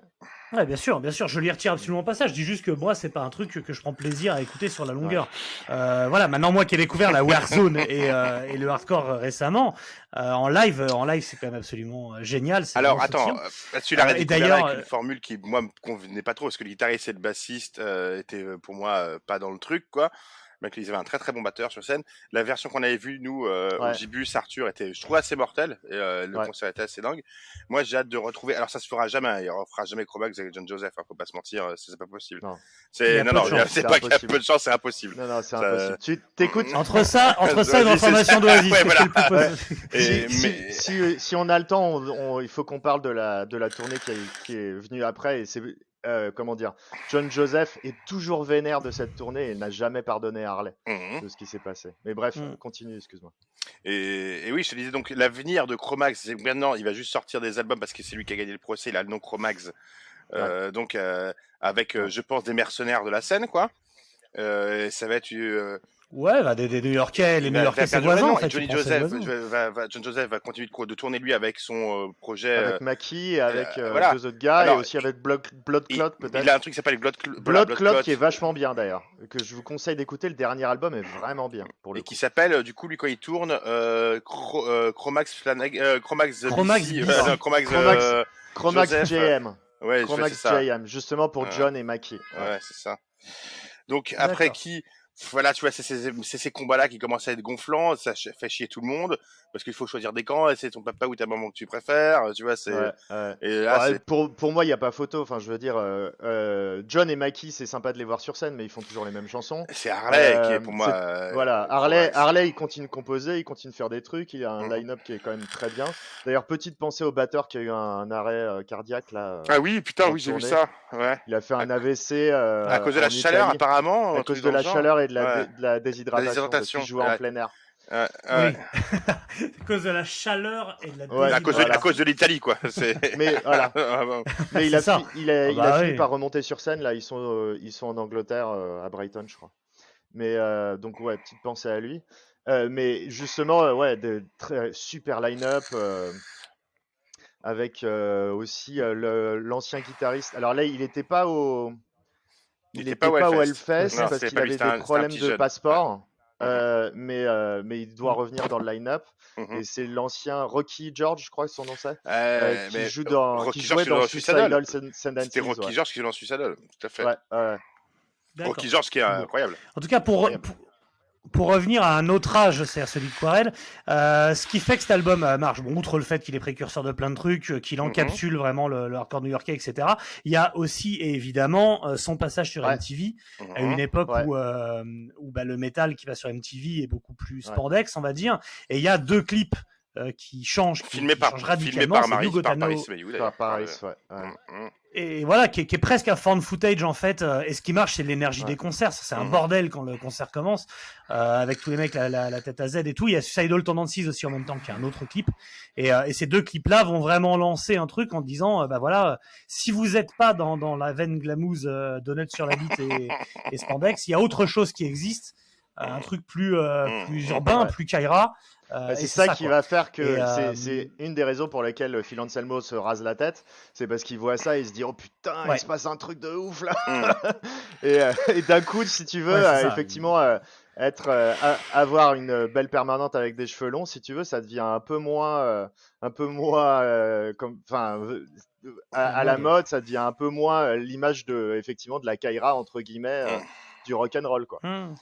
Ouais, bien sûr, bien sûr, je lui retire absolument pas ça. Je dis juste que moi, c'est pas un truc que, je prends plaisir à écouter sur la longueur. Euh, voilà, maintenant moi qui ai découvert la Warzone et, euh, et le hardcore euh, récemment, euh, en live, en live, c'est quand même absolument génial. Alors, attends, là-dessus, la et d'ailleurs, avec une formule qui, moi, me convenait pas trop, parce que le guitariste et le bassiste étaient, pour moi, pas dans le truc, quoi. Mais qu'ils avaient un très très bon batteur sur scène. La version qu'on avait vue, nous, euh, Ouais. au Gibus, Arthur, était, je trouve, assez mortelle. Et euh, le Ouais. concert était assez dingue. Moi, j'ai hâte de retrouver. Alors, ça se fera jamais. hein, Il refera jamais Chromax avec John Joseph. Hein, faut pas se mentir, euh, c'est pas possible. Non. C'est a non, non, a- c'est pas qu'il y a peu de chance, c'est impossible. Non, non, c'est Ça- impossible. Tu t'écoutes Entre ça, entre ça et l'information d'Oasis, Ouais, voilà. Et- si, si- mais- si- si on a le temps, on- on- il faut qu'on parle de la, de la tournée qui, est- qui est venue après. Et c'est euh, comment dire, John Joseph est toujours vénère de cette tournée et n'a jamais pardonné à Harley Mhm. de ce qui s'est passé. Mais bref, Mm. continue, excuse-moi. Et, et oui, je te disais donc l'avenir de Chromax, c'est maintenant il va juste sortir des albums parce que c'est lui qui a gagné le procès, il a le nom Chromax. Euh, Donc euh, avec, euh, je pense, des mercenaires de la scène, quoi. Euh, et ça va être euh, Ouais, bah, des, des New-Yorkais, les New-Yorkais, du voisins, en fait. Johnny Joseph, va, va- John Joseph va continuer de, tourner lui avec son euh, projet. euh, Avec Maki et avec euh, euh, voilà. deux autres gars Alors, et aussi avec Blood, Blood il, Clot peut-être. il a un truc qui s'appelle Blood, Cl- Blood, Blood Clot Clot, qui est vachement bien d'ailleurs, que je vous conseille d'écouter. Le dernier album est vraiment bien pour le et coup. qui s'appelle euh, du coup lui quand il tourne euh, Chro- euh, Chromax Flanag, euh, Chromax Chromax BC, BC. euh, non, Chromax, Chromax- euh, Chromax Joseph, JM, ouais, Chromax c'est. JM, justement pour Ouais. John et Maki. Ouais. Ouais, c'est ça. Donc après qui, voilà, tu vois, c'est ces, combats-là qui commencent à être gonflants, ça fait chier tout le monde parce qu'il faut choisir des camps, et c'est ton papa ou ta maman que tu préfères, tu vois, c'est. Ouais, ouais. Et là, Ouais, c'est- pour, pour moi, il n'y a pas photo. Enfin, je veux dire, euh, euh, John et Maki, c'est sympa de les voir sur scène, mais ils font toujours les mêmes chansons. c'est Harley qui Euh, est pour moi. euh, Voilà, Harley, Harley, il continue de composer, il continue de faire des trucs, il a un Mhm. line-up qui est quand même très bien. D'ailleurs, petite pensée au batteur qui a eu un, un arrêt euh, cardiaque là. euh, Ah oui, putain, oui, j'ai vu ça. Ouais. Il a fait un AVC euh, à cause de la chaleur, apparemment. à cause de la chaleur et de la, de la déshydratation, jouait en plein air. Oui. à cause de la chaleur et de la Ouais, À cause, de, Voilà. à cause de l'Italie, quoi. Mais voilà. Ah. Mais il a, ça. fi- il a, Ah il bah a oui. fini par remonter sur scène. Là, ils sont, euh, ils sont en Angleterre, euh, à Brighton, je crois. Mais euh, donc, ouais, petite pensée à lui. Euh, mais justement, euh, ouais, de très super line-up. euh, avec euh, aussi euh, le- l'ancien guitariste. Alors là, il n'était pas au. Il Il était n'était pas au pas au Hellfest. Hellfest Non, parce qu'il avait des un problèmes de jeune. passeport. Euh, mais, euh, mais il doit revenir dans le line-up. Mhm. Et c'est l'ancien Rocky George, je crois que son nom c'est. Euh, euh, qui mais joue dans, Rocky qui George jouait dans joue dans Suicidal C'était Rocky ouais. George qui joue dans Suicidal, tout à fait. Ouais. Rocky George qui est incroyable. En tout cas, pour, pour, pour revenir à un autre âge, c'est-à-dire celui de Quarel, euh, ce qui fait que cet album euh, marche, bon, outre le fait qu'il est précurseur de plein de trucs, euh, qu'il Mhm. encapsule vraiment le, le hardcore new-yorkais, etc., il y a aussi évidemment euh, son passage sur Ouais. MTV, à Mhm. une époque Ouais. où, euh, où bah, le métal qui va sur MTV est beaucoup plus Ouais. spordex, on va dire, et il y a deux clips euh, qui changent, qui, Filmé qui par, changent filmé radicalement, par c'est Maris, par Paris Par Ouais. ouais. Et voilà, qui est, qui est presque un fan footage en fait. euh, et ce qui marche, c'est l'énergie Ouais. des concerts. C'est un Mhm. bordel quand le concert commence, euh, avec tous les mecs la, la, la tête à Z et tout. Il y a Suicidal Tendencies aussi en même temps, qui est un autre clip. Et, euh, et ces deux clips-là vont vraiment lancer un truc en disant, euh, bah voilà, si vous n'êtes pas dans, dans la veine glamouze, euh, donut sur la bite et, et spandex, il y a autre chose qui existe. euh, un truc plus, euh, Mhm. plus urbain, Ouais. plus Kaira. Euh, Bah, c'est ça, qui va faire que euh, c'est une des raisons pour lesquelles Phil Anselmo se rase la tête. C'est parce qu'il voit ça et il se dit Oh putain, Ouais. il se passe un truc de ouf là. Mhm. et euh, et d'un coup, si tu veux, Ouais, euh, effectivement, euh, être, euh, a- avoir une belle permanente avec des cheveux longs, si tu veux, ça devient un peu moins, euh, un peu moins, euh, comme, enfin, euh, à, à la mode. ça devient un peu moins euh, l'image de, effectivement, de la Kaira entre guillemets, euh, Mhm. du rock and roll quoi. Hmm.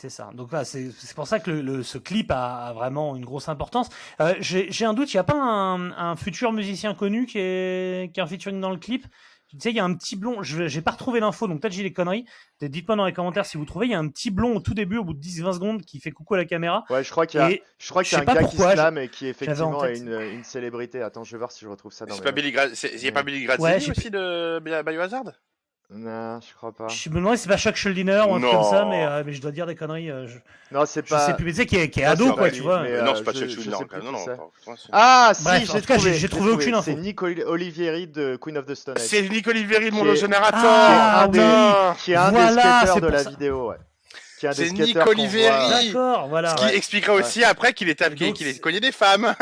C'est ça. Donc voilà, c'est c'est pour ça que le, le- ce clip a, a vraiment une grosse importance. Euh, J'ai j'ai un doute, il n'y a pas un, un futur musicien connu qui est, qui est en featuring dans le clip? Tu sais, il y a un petit blond, je j'ai pas retrouvé l'info, donc peut-être j'ai des conneries. Dites-moi dans les commentaires si vous trouvez, il y a un petit blond au tout début, au bout de 10-20 secondes, qui fait coucou à la caméra. Ouais, je crois qu'il y a, Et je crois qu'il y a un gars pourquoi, qui slame et qui effectivement en est une, une célébrité. Attends, je vais voir si je retrouve ça dans C'est pas. Billy Gra- c'est- y a pas Billy Graziani Ouais, aussi de Bi- Biohazard Non, je crois pas. Je me demande si c'est pas Chuck Schuldiner ou un truc comme ça, mais, euh, mais je dois dire des conneries. euh, je, Non, c'est je pas. sais plus, mais tu sais, qui est, qui est Non, ado, c'est quoi, pas tu lui, vois. mais, Euh, non, c'est pas je- Chuck je Schuldiner, sais plus Non, qui non. c'est. attends, attends, Ah, si, Bref, en j'ai tout cas, trouvé. j'ai- trouvé aucune info. C'est Nick Oli- Olivieri de Queen of the Stone Age. C'est Nick Oliveri de Qui mon est- générateur. Ah, un des- putain. qui est un Voilà, des skateurs c'est de pour la ça. vidéo, ouais. Qui est un des C'est Nick skateurs qu'on Oliveri. voit. D'accord, voilà. Ce qui Ouais. expliquera aussi après qu'il est, qu'il Donc, qu'il est cogné des femmes.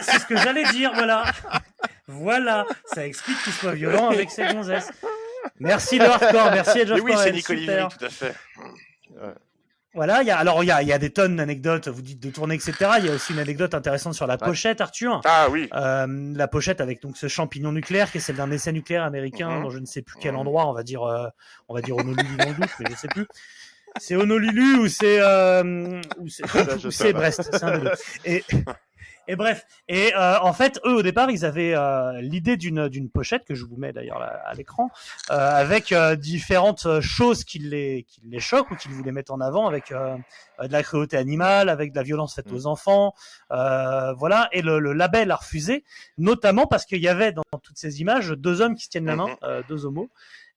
C'est ce que j'allais dire, voilà. Voilà, ça explique qu'il soit violent avec ses gonzesses. Merci le hardcore, merci Edge of oui, c'est. Oliveri, tout à fait. Voilà, il y a, alors il y a, il y a des tonnes d'anecdotes, vous dites de tourner, etc. Il y a aussi une anecdote intéressante sur la pochette, Arthur. Ah oui. Euh, la pochette avec donc ce champignon nucléaire qui est celle d'un essai nucléaire américain Mhm. dans je ne sais plus quel endroit, on va dire, euh, on va dire Honolulu dans le doute, mais je sais plus. C'est Honolulu ou c'est euh, ou c'est. Brest, c'est un des deux. Et et bref, et euh, en fait, eux au départ, ils avaient euh, l'idée d'une d'une pochette que je vous mets d'ailleurs à l'écran, euh, avec euh, différentes euh, choses qui les qui les choquent ou qui voulaient mettre en avant, avec euh, de la cruauté animale, avec de la violence faite Mm. aux enfants, euh, voilà. Et le, le label a refusé, notamment parce qu'il y avait dans toutes ces images deux hommes qui se tiennent la main, Mhm. euh, deux homos.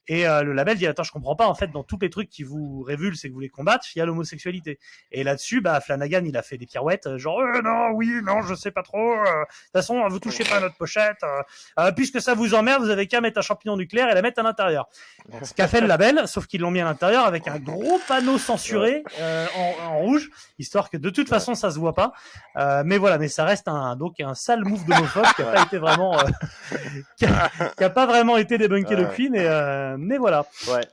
Et euh, le label dit attends je comprends pas en fait dans tous les trucs qui vous révulsent et que vous les combattre il y a l'homosexualité. Et là-dessus bah Flanagan il a fait des pirouettes euh, genre Euh, non oui non je sais pas trop euh, de toute façon vous touchez pas à notre pochette euh, puisque ça vous emmerde vous avez qu'à mettre un champignon nucléaire et la mettre à l'intérieur. Ce qu'a fait le label sauf qu'ils l'ont mis à l'intérieur avec un gros panneau censuré euh, en, en rouge histoire que de toute façon ça se voit pas. Euh, mais voilà mais ça reste un donc un sale move d'homophobe qui a pas été vraiment euh, qui, a, qui a pas vraiment été débunké depuis mais euh, mais voilà Ouais.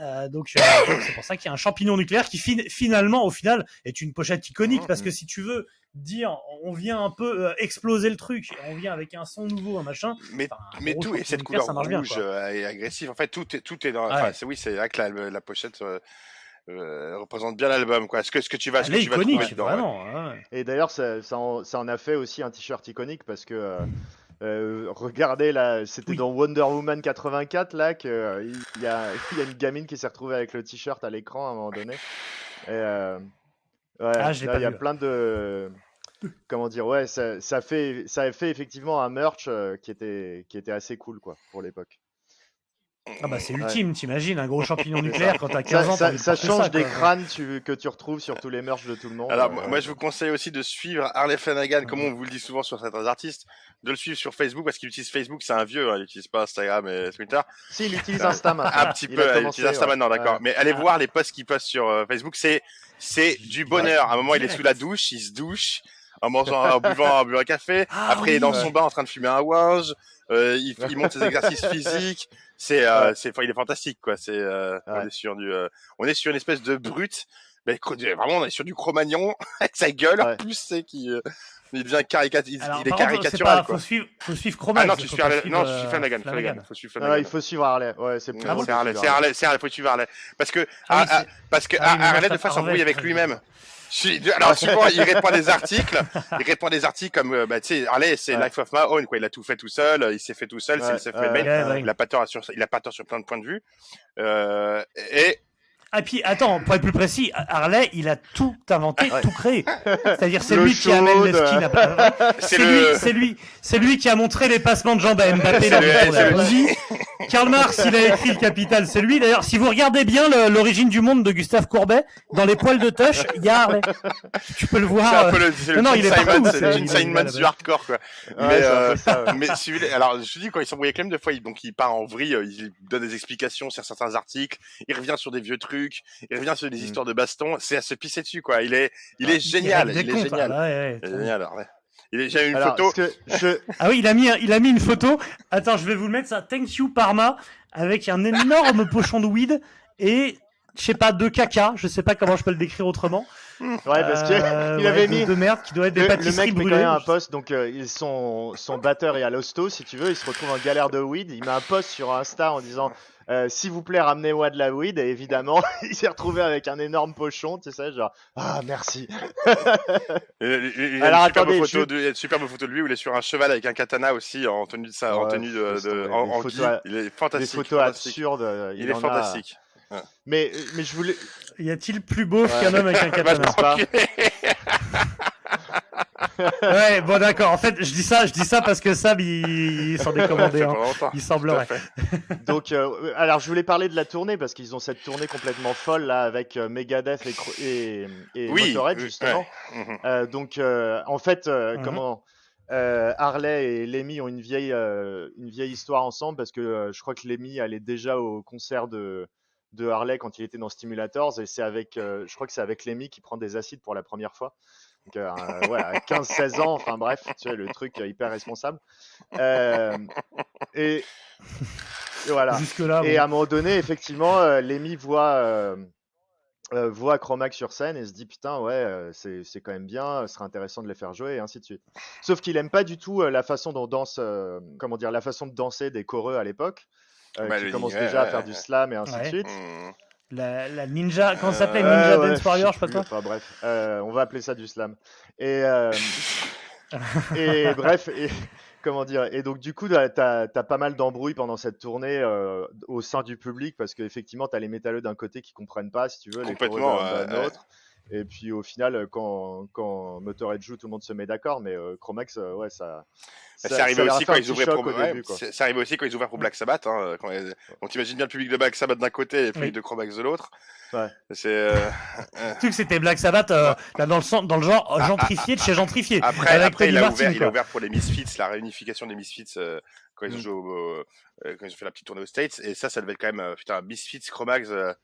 euh, donc euh, c'est pour ça qu'il y a un champignon nucléaire qui fin- finalement au final est une pochette iconique parce que si tu veux dire on vient un peu euh, exploser le truc on vient avec un son nouveau un machin Mais, un tout, et cette couleur ça marche bien, rouge euh, et agressive, en fait, tout est, tout est dans. Ouais. Enfin, c'est oui, c'est là que la, la pochette euh, euh, représente bien l'album, quoi. Ce que, ce que tu vas, ce que est tu vas trouver iconique dedans, ouais. vraiment ouais. Et d'ailleurs, ça, ça, en, ça en a fait aussi un t-shirt iconique parce que euh, euh, regardez là, c'était Oui. dans Wonder Woman 84 là que euh, il y, a, il y a une gamine qui s'est retrouvée avec le t-shirt à l'écran à un moment donné. Et euh, ouais, Ah, là, il y a vu. plein de comment dire, ouais, ça, ça fait ça a fait effectivement un merch qui était qui était assez cool quoi pour l'époque. Ah bah c'est Ouais. ultime t'imagines un gros champignon nucléaire quand t'as 15 Ça, ans ça, change ça, des crânes tu- que tu retrouves sur tous les merch de tout le monde. Alors, euh, moi, moi, je vous conseille aussi de suivre Harley Flanagan, comme on vous le dit souvent sur certains artistes, de le suivre sur Facebook parce qu'il utilise Facebook, c'est un vieux, hein, il utilise pas Instagram et Twitter. Si, il utilise Insta maintenant. Un petit Il peu, a il commencé, utilise Insta ouais. maintenant, d'accord. Ouais. Mais allez voir les posts qu'il poste sur euh, Facebook, c'est c'est du bonheur. À un moment, il est sous la douche, il se douche en mangeant, en buvant, en buvant un café. Ah Après, il est dans son bain en train de fumer un wange. Euh, il, il monte ses exercices physiques. C'est, euh, Ouais. c'est, il est fantastique, quoi. C'est, euh, on Ouais. est sur du, euh, on est sur une espèce de brute. Mais vraiment, on est sur du Cro-Magnon avec sa gueule. En Ouais. plus, c'est qui, euh, il devient caricature, il, Alors, il est caricatural, pas- quoi. faut suivre faut suivre Chromax Ah non, tu suis Harley, suivre, non, je euh, suis Flanagan, Flanagan. Flanagan. Faut suivre Ah, Flanagan. il faut suivre Harley. Ouais, c'est plus Non, drôle c'est de Harley, c'est Harley, c'est Harley, faut suivre Harley. Parce que, Ah oui, ah, ah, parce que Ah oui, mais moi, Harley, je des fois, préfère s'embrouille avec lui-même. Alors souvent, il répond des articles. Il répond des articles comme, euh, bah, tu sais, Harley, c'est Ouais. Life of My Own, quoi. Il a tout fait tout seul. Il s'est fait tout seul. c'est Ouais, le self-made ouais. Il a pas tort sur, il a pas tort sur plein de points de vue. Euh, et Ah, puis attends, pour être plus précis, Harley, il a tout inventé, Ouais. tout créé. C'est-à-dire, c'est lui qui amène les skins à c'est le, lui, c'est lui, c'est lui qui a montré les passements de jambes à Mbappé lors le- le-. Karl Marx, il a écrit le Capital, c'est lui. D'ailleurs, si vous regardez bien le- l'origine du monde de Gustave Courbet, dans les poils de Tush, il y a Harley. Tu peux le c'est voir. un euh, peu le, c'est le non, il est Simons, partout, c'est c'est- le Gene est- du hardcore, quoi. Ouais, mais, euh, peu ça, ouais. mais celui alors, je dis, quand il s'embrouille avec lui, des fois, il, donc, il part en vrille, euh, il donne des explications sur certains articles, il revient sur des vieux trucs, il revient sur des Mm. histoires de baston, c'est à se pisser dessus, quoi. Il est, il est génial, il est génial. génial. Il est, j'ai une Alors, photo. ce que je, Ah oui, il a mis, il a mis une photo. Attends, je vais vous le mettre ça. Thank you Parma avec un énorme pochon de weed et je sais pas de caca. Je sais pas comment je peux le décrire autrement. Ouais, parce que Euh, il avait de- mis de merde qui doit être des le, le mec met quand brûlées. même un post, donc euh, son, son batteur est à l'hosto, si tu veux, il se retrouve en galère de weed, il met un post sur Insta en disant euh, s'il vous plaît ramenez-moi de la weed, et évidemment il s'est retrouvé avec un énorme pochon, tu sais, genre ah merci. Il y a- une superbe attendez, photo je- de, il y a une superbe photo de lui où il est sur un cheval avec un katana aussi en tenue de ça, en tenue de, de- en, en photos Il est Des fantastique. photos fantastique. absurdes, euh, Il, il, est a. Mais mais je voulais Y a-t-il plus beau Ouais. qu'un homme avec un Bah, katana pas. Ouais, bon d'accord. En fait, je dis ça, je dis ça parce que Sam, il, il s'en est commandé. Ça fait Hein. Il semblerait. Donc, euh, alors je voulais parler de la tournée parce qu'ils ont cette tournée complètement folle là avec euh, Megadeth et, et, et Oui, Motorhead oui, justement. Mhm. Euh, donc, euh, en fait, euh, Mhm. comment euh, Harley et Lemmy ont une vieille, euh, une vieille histoire ensemble parce que euh, je crois que Lemmy allait déjà au concert de, de Harley quand il était dans Stimulators et c'est avec, euh, je crois que c'est avec Lemmy qui prend des acides pour la première fois. Donc, euh, ouais, à 15-16 ans, enfin bref, tu sais, le truc euh, hyper responsable. Euh, et, et voilà. Là. Et à un moment donné, effectivement, Lemmy voit, voit Chromax sur scène et se dit putain, ouais, c'est c'est quand même bien, ce serait intéressant de les faire jouer et ainsi de suite. Sauf qu'il aime pas du tout la façon dont danse, comment dire, la façon de danser des choreux à l'époque, euh, Bah, qui ouais, déjà à faire ouais. du slam et ainsi de suite. Mhm. La, la ninja, comment ça s'appelait Euh, Ninja Ouais, Dance Warrior, je sais pas quoi. Enfin bref, euh, on va appeler ça du slam. Et, euh, et bref, et, comment dire Et donc du coup, t'as as, pas mal d'embrouilles pendant cette tournée euh, au sein du public parce qu'effectivement, t'as les métalleux d'un côté qui comprennent pas, si tu veux, les choreux Complètement, Et puis au final, quand, quand Motorhead joue, tout le monde se met d'accord, mais euh, Chromax, euh, ouais, ça. Bah, ça- C'est arrivé ça leur a aussi quand ils ouvraient pour au ouais, début, c'est arrivé aussi quand ils ouvraient pour Black Sabbath hein, quand ils- donc t'imagines bien le public de Black Sabbath d'un côté et le public Oui. de Chromax de l'autre Ouais. c'est euh, Tu sais que c'était Black Sabbath euh, là, dans, le, sens- dans le genre euh, gentrifié de chez gentrifié. après avec après Tony il a Martin, ouvert il a ouvert pour les Misfits la réunification des Misfits euh, quand ils ont Mm. joué au- euh, quand ils ont fait la petite tournée aux States et ça ça devait être quand même euh, putain Misfits Chromax euh,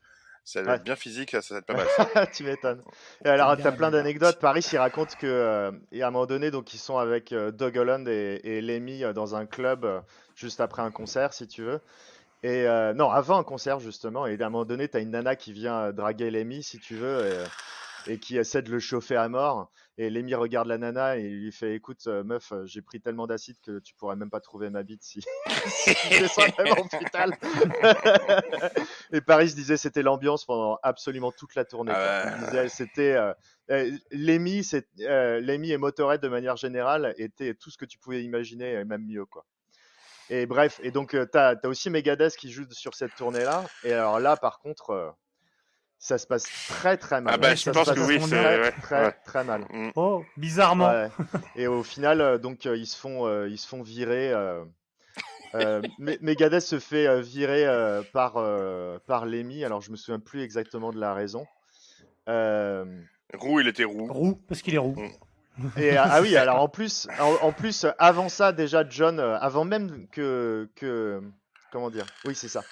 ça Ouais. être bien physique ça, ça devait être pas mal ça. tu m'étonnes. Et alors, bien t'as plein d'anecdotes. Paris, il raconte que, euh, et à un moment donné, donc ils sont avec euh, Doug Holland et, et Lemmy euh, dans un club euh, juste après un concert, si tu veux. Et euh, non, avant un concert justement. Et à un moment donné, t'as une nana qui vient draguer Lemmy, si tu veux, et, et qui essaie de le chauffer à mort. Et Lemmy regarde la nana et lui fait, écoute, euh, meuf, euh, j'ai pris tellement d'acide que tu pourrais même pas trouver ma bite si, si tu descends même en hôpital. et Paris disait c'était l'ambiance pendant absolument toute la tournée. Ah ouais. Il disait c'était euh, euh, euh, Lemmy et Motorhead de manière générale étaient tout ce que tu pouvais imaginer et même mieux quoi. Et bref, et donc t'as as aussi Megadeth qui joue sur cette tournée là. Et alors là par contre, ça se passe très très mal. Ah bah, je se pense passe que oui, très, ouais, très ouais. très mal. Mm. Oh, bizarrement. Ouais. Et au final, euh, donc euh, ils se font, euh, ils se font virer. euh, euh, Me- Megadeth se fait euh, virer euh, par euh, par Lemmy. Alors je me souviens plus exactement de la raison. Euh, roux il était roux Roux, parce qu'il est roux. et ah oui, alors en plus, en, en plus, avant ça déjà John, euh, avant même que que comment dire, oui c'est ça,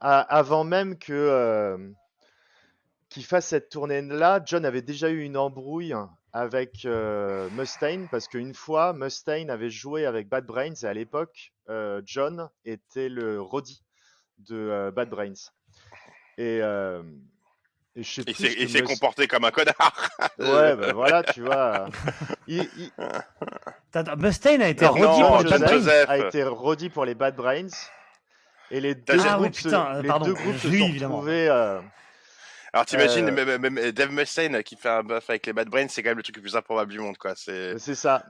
avant même que qu'il fasse cette tournée là, John avait déjà eu une embrouille avec euh, Mustaine parce qu'une fois Mustaine avait joué avec Bad Brains et à l'époque euh, John était le Roddy de euh, Bad Brains et euh, et je sais il plus s'est il comporté comme un connard Ouais, bah voilà, tu vois. Il, Mustaine a été non, pour John le John Bad Brains. Joseph. a été redit pour les Bad Brains. Et les deux Ah oui, groupes, se- putain, les pardon, deux groupes se oui, sont évidemment. retrouvés. Euh, Alors t'imagines, Euh, même, même Dave Mustaine qui fait un buff avec les Bad Brains, c'est quand même le truc le plus improbable du monde, quoi. C'est. C'est ça.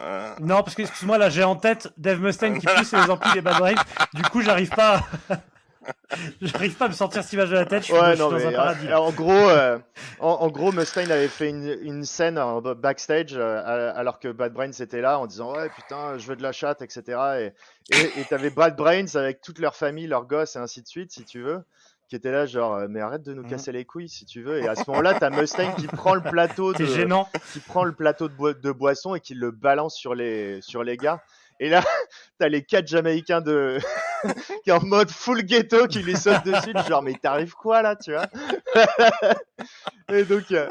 euh, Non, parce que, excuse-moi, là, j'ai en tête Dave Mustaine qui pousse les amplis des Bad Brains. Du coup, j'arrive pas. à- j'arrive pas à me sortir cette image de la tête. Je suis, Ouais, je suis non, dans mais un paradis. euh, en gros, euh, en, en gros, Mustaine avait fait une, une scène en backstage euh, alors que Bad Brains était là en disant ouais putain je veux de la chatte etc et et et t'avais Bad Brains avec toute leur famille leurs gosses et ainsi de suite si tu veux qui était là genre euh, mais arrête de nous Mhm. casser les couilles si tu veux et à ce moment-là t'as Mustaine qui prend le plateau de gênant. qui prend le plateau de, boi- de boisson et qui le balance sur les, sur les gars. Et là, t'as les quatre Jamaïcains de qui est en mode full ghetto qui lui sautent dessus, genre mais il t'arrive quoi là, tu vois? Et donc, euh,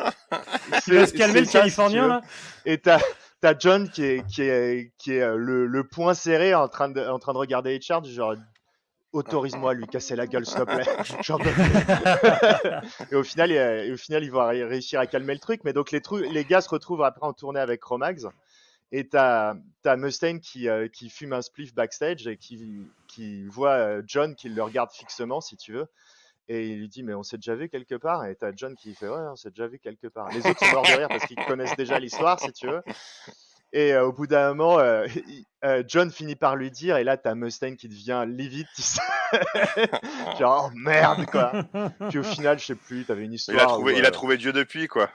Tu vas se calmer le ça, Californien, là? Et t'as t'as John qui est qui est qui est euh, le, le poing serré en train de en train de regarder Richard, genre autorise-moi à lui casser la gueule s'il te plaît. Et au final, et au final, il va ré- réussir à calmer le truc. Mais donc les les gars se retrouvent après en tournée avec Chromax. Et t'as as Mustaine qui, euh, qui fume un spliff backstage et qui, qui voit euh, John qui le regarde fixement, si tu veux. Et il lui dit, mais on s'est déjà vu quelque part. Et t'as John qui fait, ouais, on s'est déjà vu quelque part. Les autres sont morts de rire parce qu'ils connaissent déjà l'histoire, si tu veux. Et euh, au bout d'un moment, euh, il- euh, John finit par lui dire, et là, t'as Mustaine qui devient livide, tu sais. Genre, oh, merde, quoi. Puis au final, je sais plus, t'avais une Il histoire. a trouvé, où, il a trouvé Dieu depuis, quoi.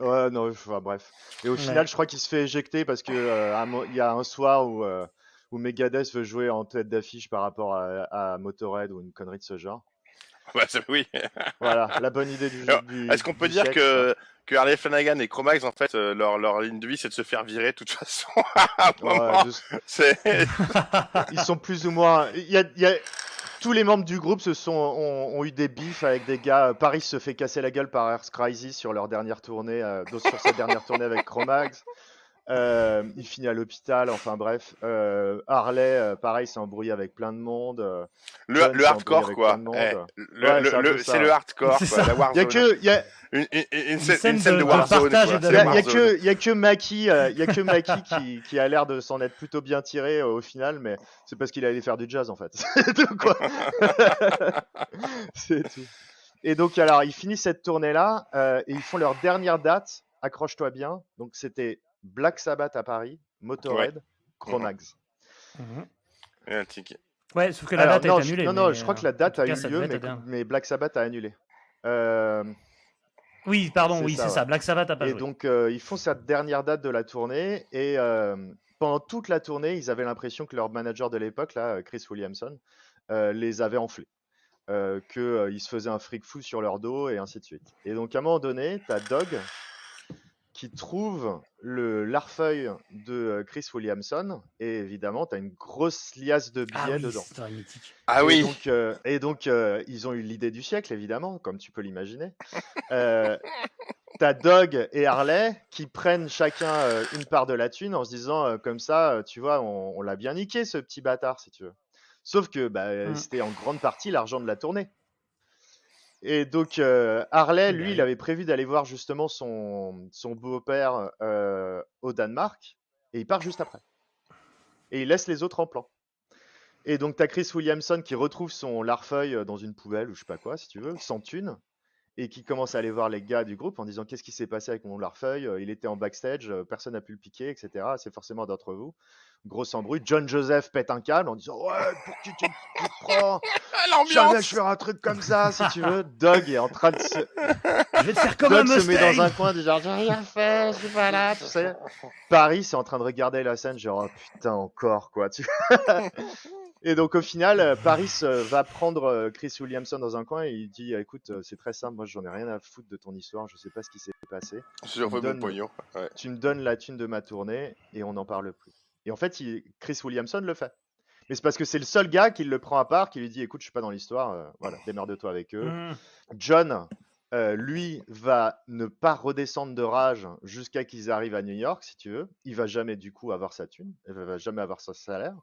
Ouais, non, enfin, bref. Et au Ouais. final, je crois qu'il se fait éjecter parce euh, mo- il y a un soir où, euh, où Megadeth veut jouer en tête d'affiche par rapport à, à Motorhead ou une connerie de ce genre. Ouais, c'est- oui. Voilà, la bonne idée du jeu. Est-ce qu'on peut dire siècle, que, que Harley Flanagan et Chromax, en fait, euh, leur, leur ligne de vie, c'est de se faire virer de toute façon à un. Ouais, ils sont plus ou moins. Il y a, il y a- Tous les membres du groupe se sont, ont, ont eu des bifs avec des gars. Paris se fait casser la gueule par Earth Crisis sur leur dernière tournée, euh, sur sa dernière tournée avec Chromax. Euh, il finit à l'hôpital, enfin bref. Euh, Harley, euh, pareil, s'est embrouillé avec plein de monde. euh. Le, John le hardcore, quoi. Eh, monde. le- Ouais, le- c'est le- hardcore, quoi, ça. la Il y a que, il y a, Une, une- une Une scène, scène une scène de- de de Warzone, partage quoi. et de C'est Il y a, a que, il y a que Maki, euh, il y a que Maki qui, qui a l'air de s'en être plutôt bien tiré euh, au final, mais c'est parce qu'il allait faire du jazz en fait. C'est tout quoi. c'est tout. Et donc alors ils finissent cette tournée là et ils font leur dernière date. Accroche-toi bien. Donc c'était Black Sabbath à Paris, Motorhead, Chromax. Mhm. Et un tic. Ouais, sauf que la Alors, date non, a été je- annulée. non, non, je crois euh, que la date a eu lieu, mais, Black Sabbath a annulé. Euh, Oui, pardon, oui, c'est ouais. ça. Black Sabbath a pas Et joué. donc, euh, ils font cette dernière date de la tournée. Et euh, pendant toute la tournée, ils avaient l'impression que leur manager de l'époque, là, Chris Williamson, euh, les avait enflés. Euh, Qu'ils se faisaient un fric fou sur leur dos et ainsi de suite. Et donc, à un moment donné, tu as Dog qui trouve le l'arfeuille de euh, Chris Williamson. Et évidemment, tu as une grosse liasse de Ah billets oui, dedans. Ah Et oui. donc, euh, et donc euh, ils ont eu l'idée du siècle, évidemment, comme tu peux l'imaginer. Euh, T'as Dog et Harley qui prennent chacun euh, une part de la thune en se disant, euh, comme ça, euh, tu vois, on, on l'a bien niqué, ce petit bâtard, si tu veux. Sauf que bah, Mm. c'était en grande partie l'argent de la tournée. Et donc, euh, Harley, lui, il avait prévu d'aller voir justement son, son beau-père euh, au Danemark, et il part juste après. Et il laisse les autres en plan. Et donc, tu as Chris Williamson qui retrouve son larfeuille euh, dans une poubelle ou je sais pas quoi, si tu veux, sans thune, et qui commence à aller voir les gars du groupe en disant Qu'est-ce qui s'est passé avec mon larfeuille Euh, Il était en backstage, euh, personne n'a pu le piquer, etc. C'est forcément d'entre vous. Grosse embrouille. John Joseph pète un câble en disant Ouais, pour qui tu, tu te prends? Jamais l'ambiance je ferai un truc comme ça, si tu veux. Doug est en train de se, Je vais te faire comme un Doug se met dans un coin, dit genre J'ai rien fait, je suis pas là, tu sais. Paris, c'est en train de regarder la scène, genre oh, putain, encore quoi. Tu... et donc au final, euh, Paris euh, va prendre euh, Chris Williamson dans un coin et il dit écoute, c'est très simple, moi j'en ai rien à foutre de ton histoire, je sais pas ce qui s'est passé. C'est un peu donne- mon pognon. Ouais. Tu me donnes la thune de ma tournée et on n'en parle plus. Et en fait, il- Chris Williamson le fait. Mais c'est parce que c'est le seul gars qui le prend à part, qui lui dit écoute, je suis pas dans l'histoire, euh, voilà, démerde-toi avec eux. Mhm. John, euh, lui, va ne pas redescendre de rage jusqu'à qu'ils arrivent à New York, si tu veux. Il va jamais, du coup, avoir sa thune. Il va jamais avoir son salaire.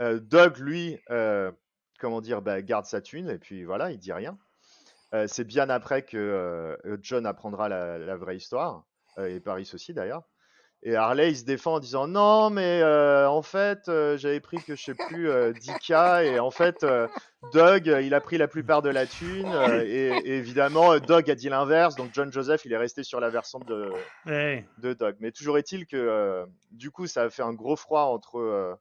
Euh, Doug, lui, euh, comment dire, bah, garde sa thune et puis voilà, il dit rien. Euh, c'est bien après que euh, John apprendra la, la vraie histoire, et Paris aussi d'ailleurs. Et Harley, il se défend en disant non, mais euh, en fait, euh, j'avais pris que je sais plus euh, 10K, et en fait, euh, Doug, il a pris la plupart de la thune, euh, et, et évidemment, Doug a dit l'inverse, donc John Joseph, il est resté sur la version de, de Doug. Mais toujours est-il que, euh, du coup, ça a fait un gros froid entre, euh,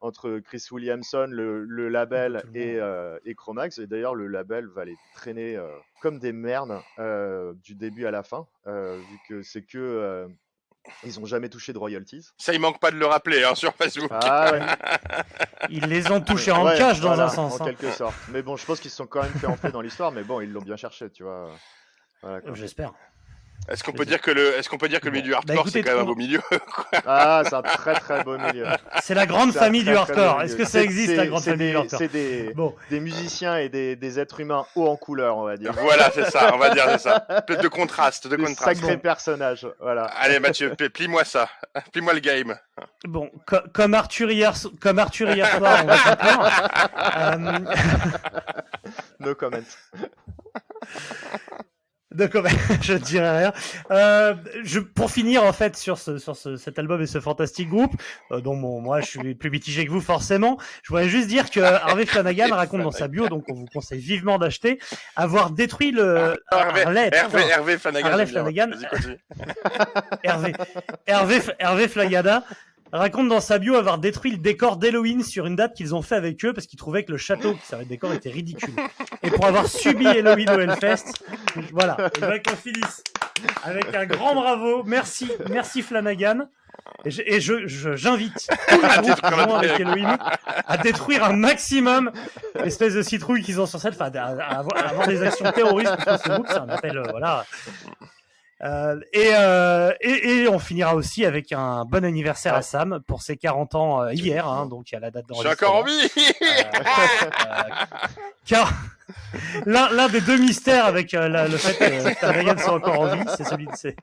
entre Chris Williamson, le, le label, et, euh, et Chromax. Et d'ailleurs, le label va les traîner euh, comme des merdes euh, du début à la fin, euh, vu que c'est que. euh, ils ont jamais touché de royalties. Ça, il manque pas de le rappeler hein, sur Facebook. Ah ouais. Ils les ont touchés en Ouais, cash dans voilà, un sens. En hein. quelque sorte. Mais bon, je pense qu'ils se sont quand même fait entrer dans l'histoire, mais bon, ils l'ont bien cherché, tu vois. Voilà. J'espère. Est-ce qu'on peut dire que le, est-ce qu'on peut dire que le milieu du Bah, hardcore écoutez, c'est quand même un beau milieu Ah, c'est un très très beau milieu. C'est la grande C'est un famille très, du très hardcore. milieu. Est-ce que ça C'est- existe c'est- la grande c'est famille des- du hardcore C'est des, Bon, des musiciens et des, des êtres humains hauts en couleur, on va dire. Voilà, c'est ça. On va dire c'est ça. Peut-être de contraste, de Des contraste. sacrés personnages, voilà. Allez Mathieu, plie- plie-moi ça. Plie-moi le game. bon, co- comme Arthur hier, comme Arthur hier soir, on va. Euh, No comment. Donc, je ne dirai rien. Euh, je, pour finir, en fait, sur, ce, sur ce, cet album et ce fantastique groupe, euh, dont bon, moi je suis plus mitigé que vous forcément, je voudrais juste dire que Harvey Flanagan raconte dans sa bio, donc on vous conseille vivement d'acheter, avoir détruit le Hervé, Harley, Hervé, Hervé Flanagan. Harley. Flanagan. Hervé, Hervé, Flagada raconte dans sa bio avoir détruit le décor d'Halloween sur une date qu'ils ont fait avec eux parce qu'ils trouvaient que le château qui servait de décor était ridicule. Et pour avoir subi Halloween au Hellfest, voilà, je voudrais qu'on finisse avec un grand bravo. Merci, merci Flanagan. Et je- et je- je- j'invite qui vont la avec. Elohim à détruire un maximum l'espèce de citrouille qu'ils ont sur scène, enfin, à, à avoir, à avoir des actions terroristes contre ce groupe, c'est un appel, euh, voilà. Euh, et, euh, et, et, on finira aussi avec un bon anniversaire ouais. à Sam pour ses 40 ans euh, hier, hein, donc il y a la date d'enregistrement. J'ai encore envie 40, euh, euh, l'un l'un des deux mystères avec euh, la- le fait que Flanagan soit encore en vie, c'est celui de c'est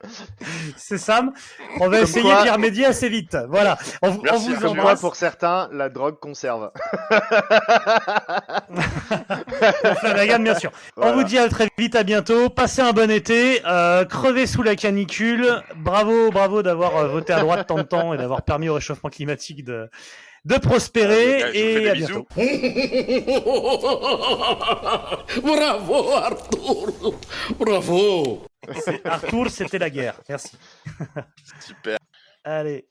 c'est Sam. On va Comme essayer quoi- d'y remédier assez vite. Voilà. On, vous- on Merci, vous embrasse. pour certains, la drogue conserve. Pour Flanagan, bien sûr. On vous dit à très vite, à bientôt. Passez un bon été. Euh, crevez sous la canicule. Bravo, bravo d'avoir euh, voté à droite tant de temps et d'avoir permis au réchauffement climatique de de prospérer. Ah, et à bientôt. Bravo, Arthur. Bravo. Arthur, c'était la guerre. Merci. Super. Allez.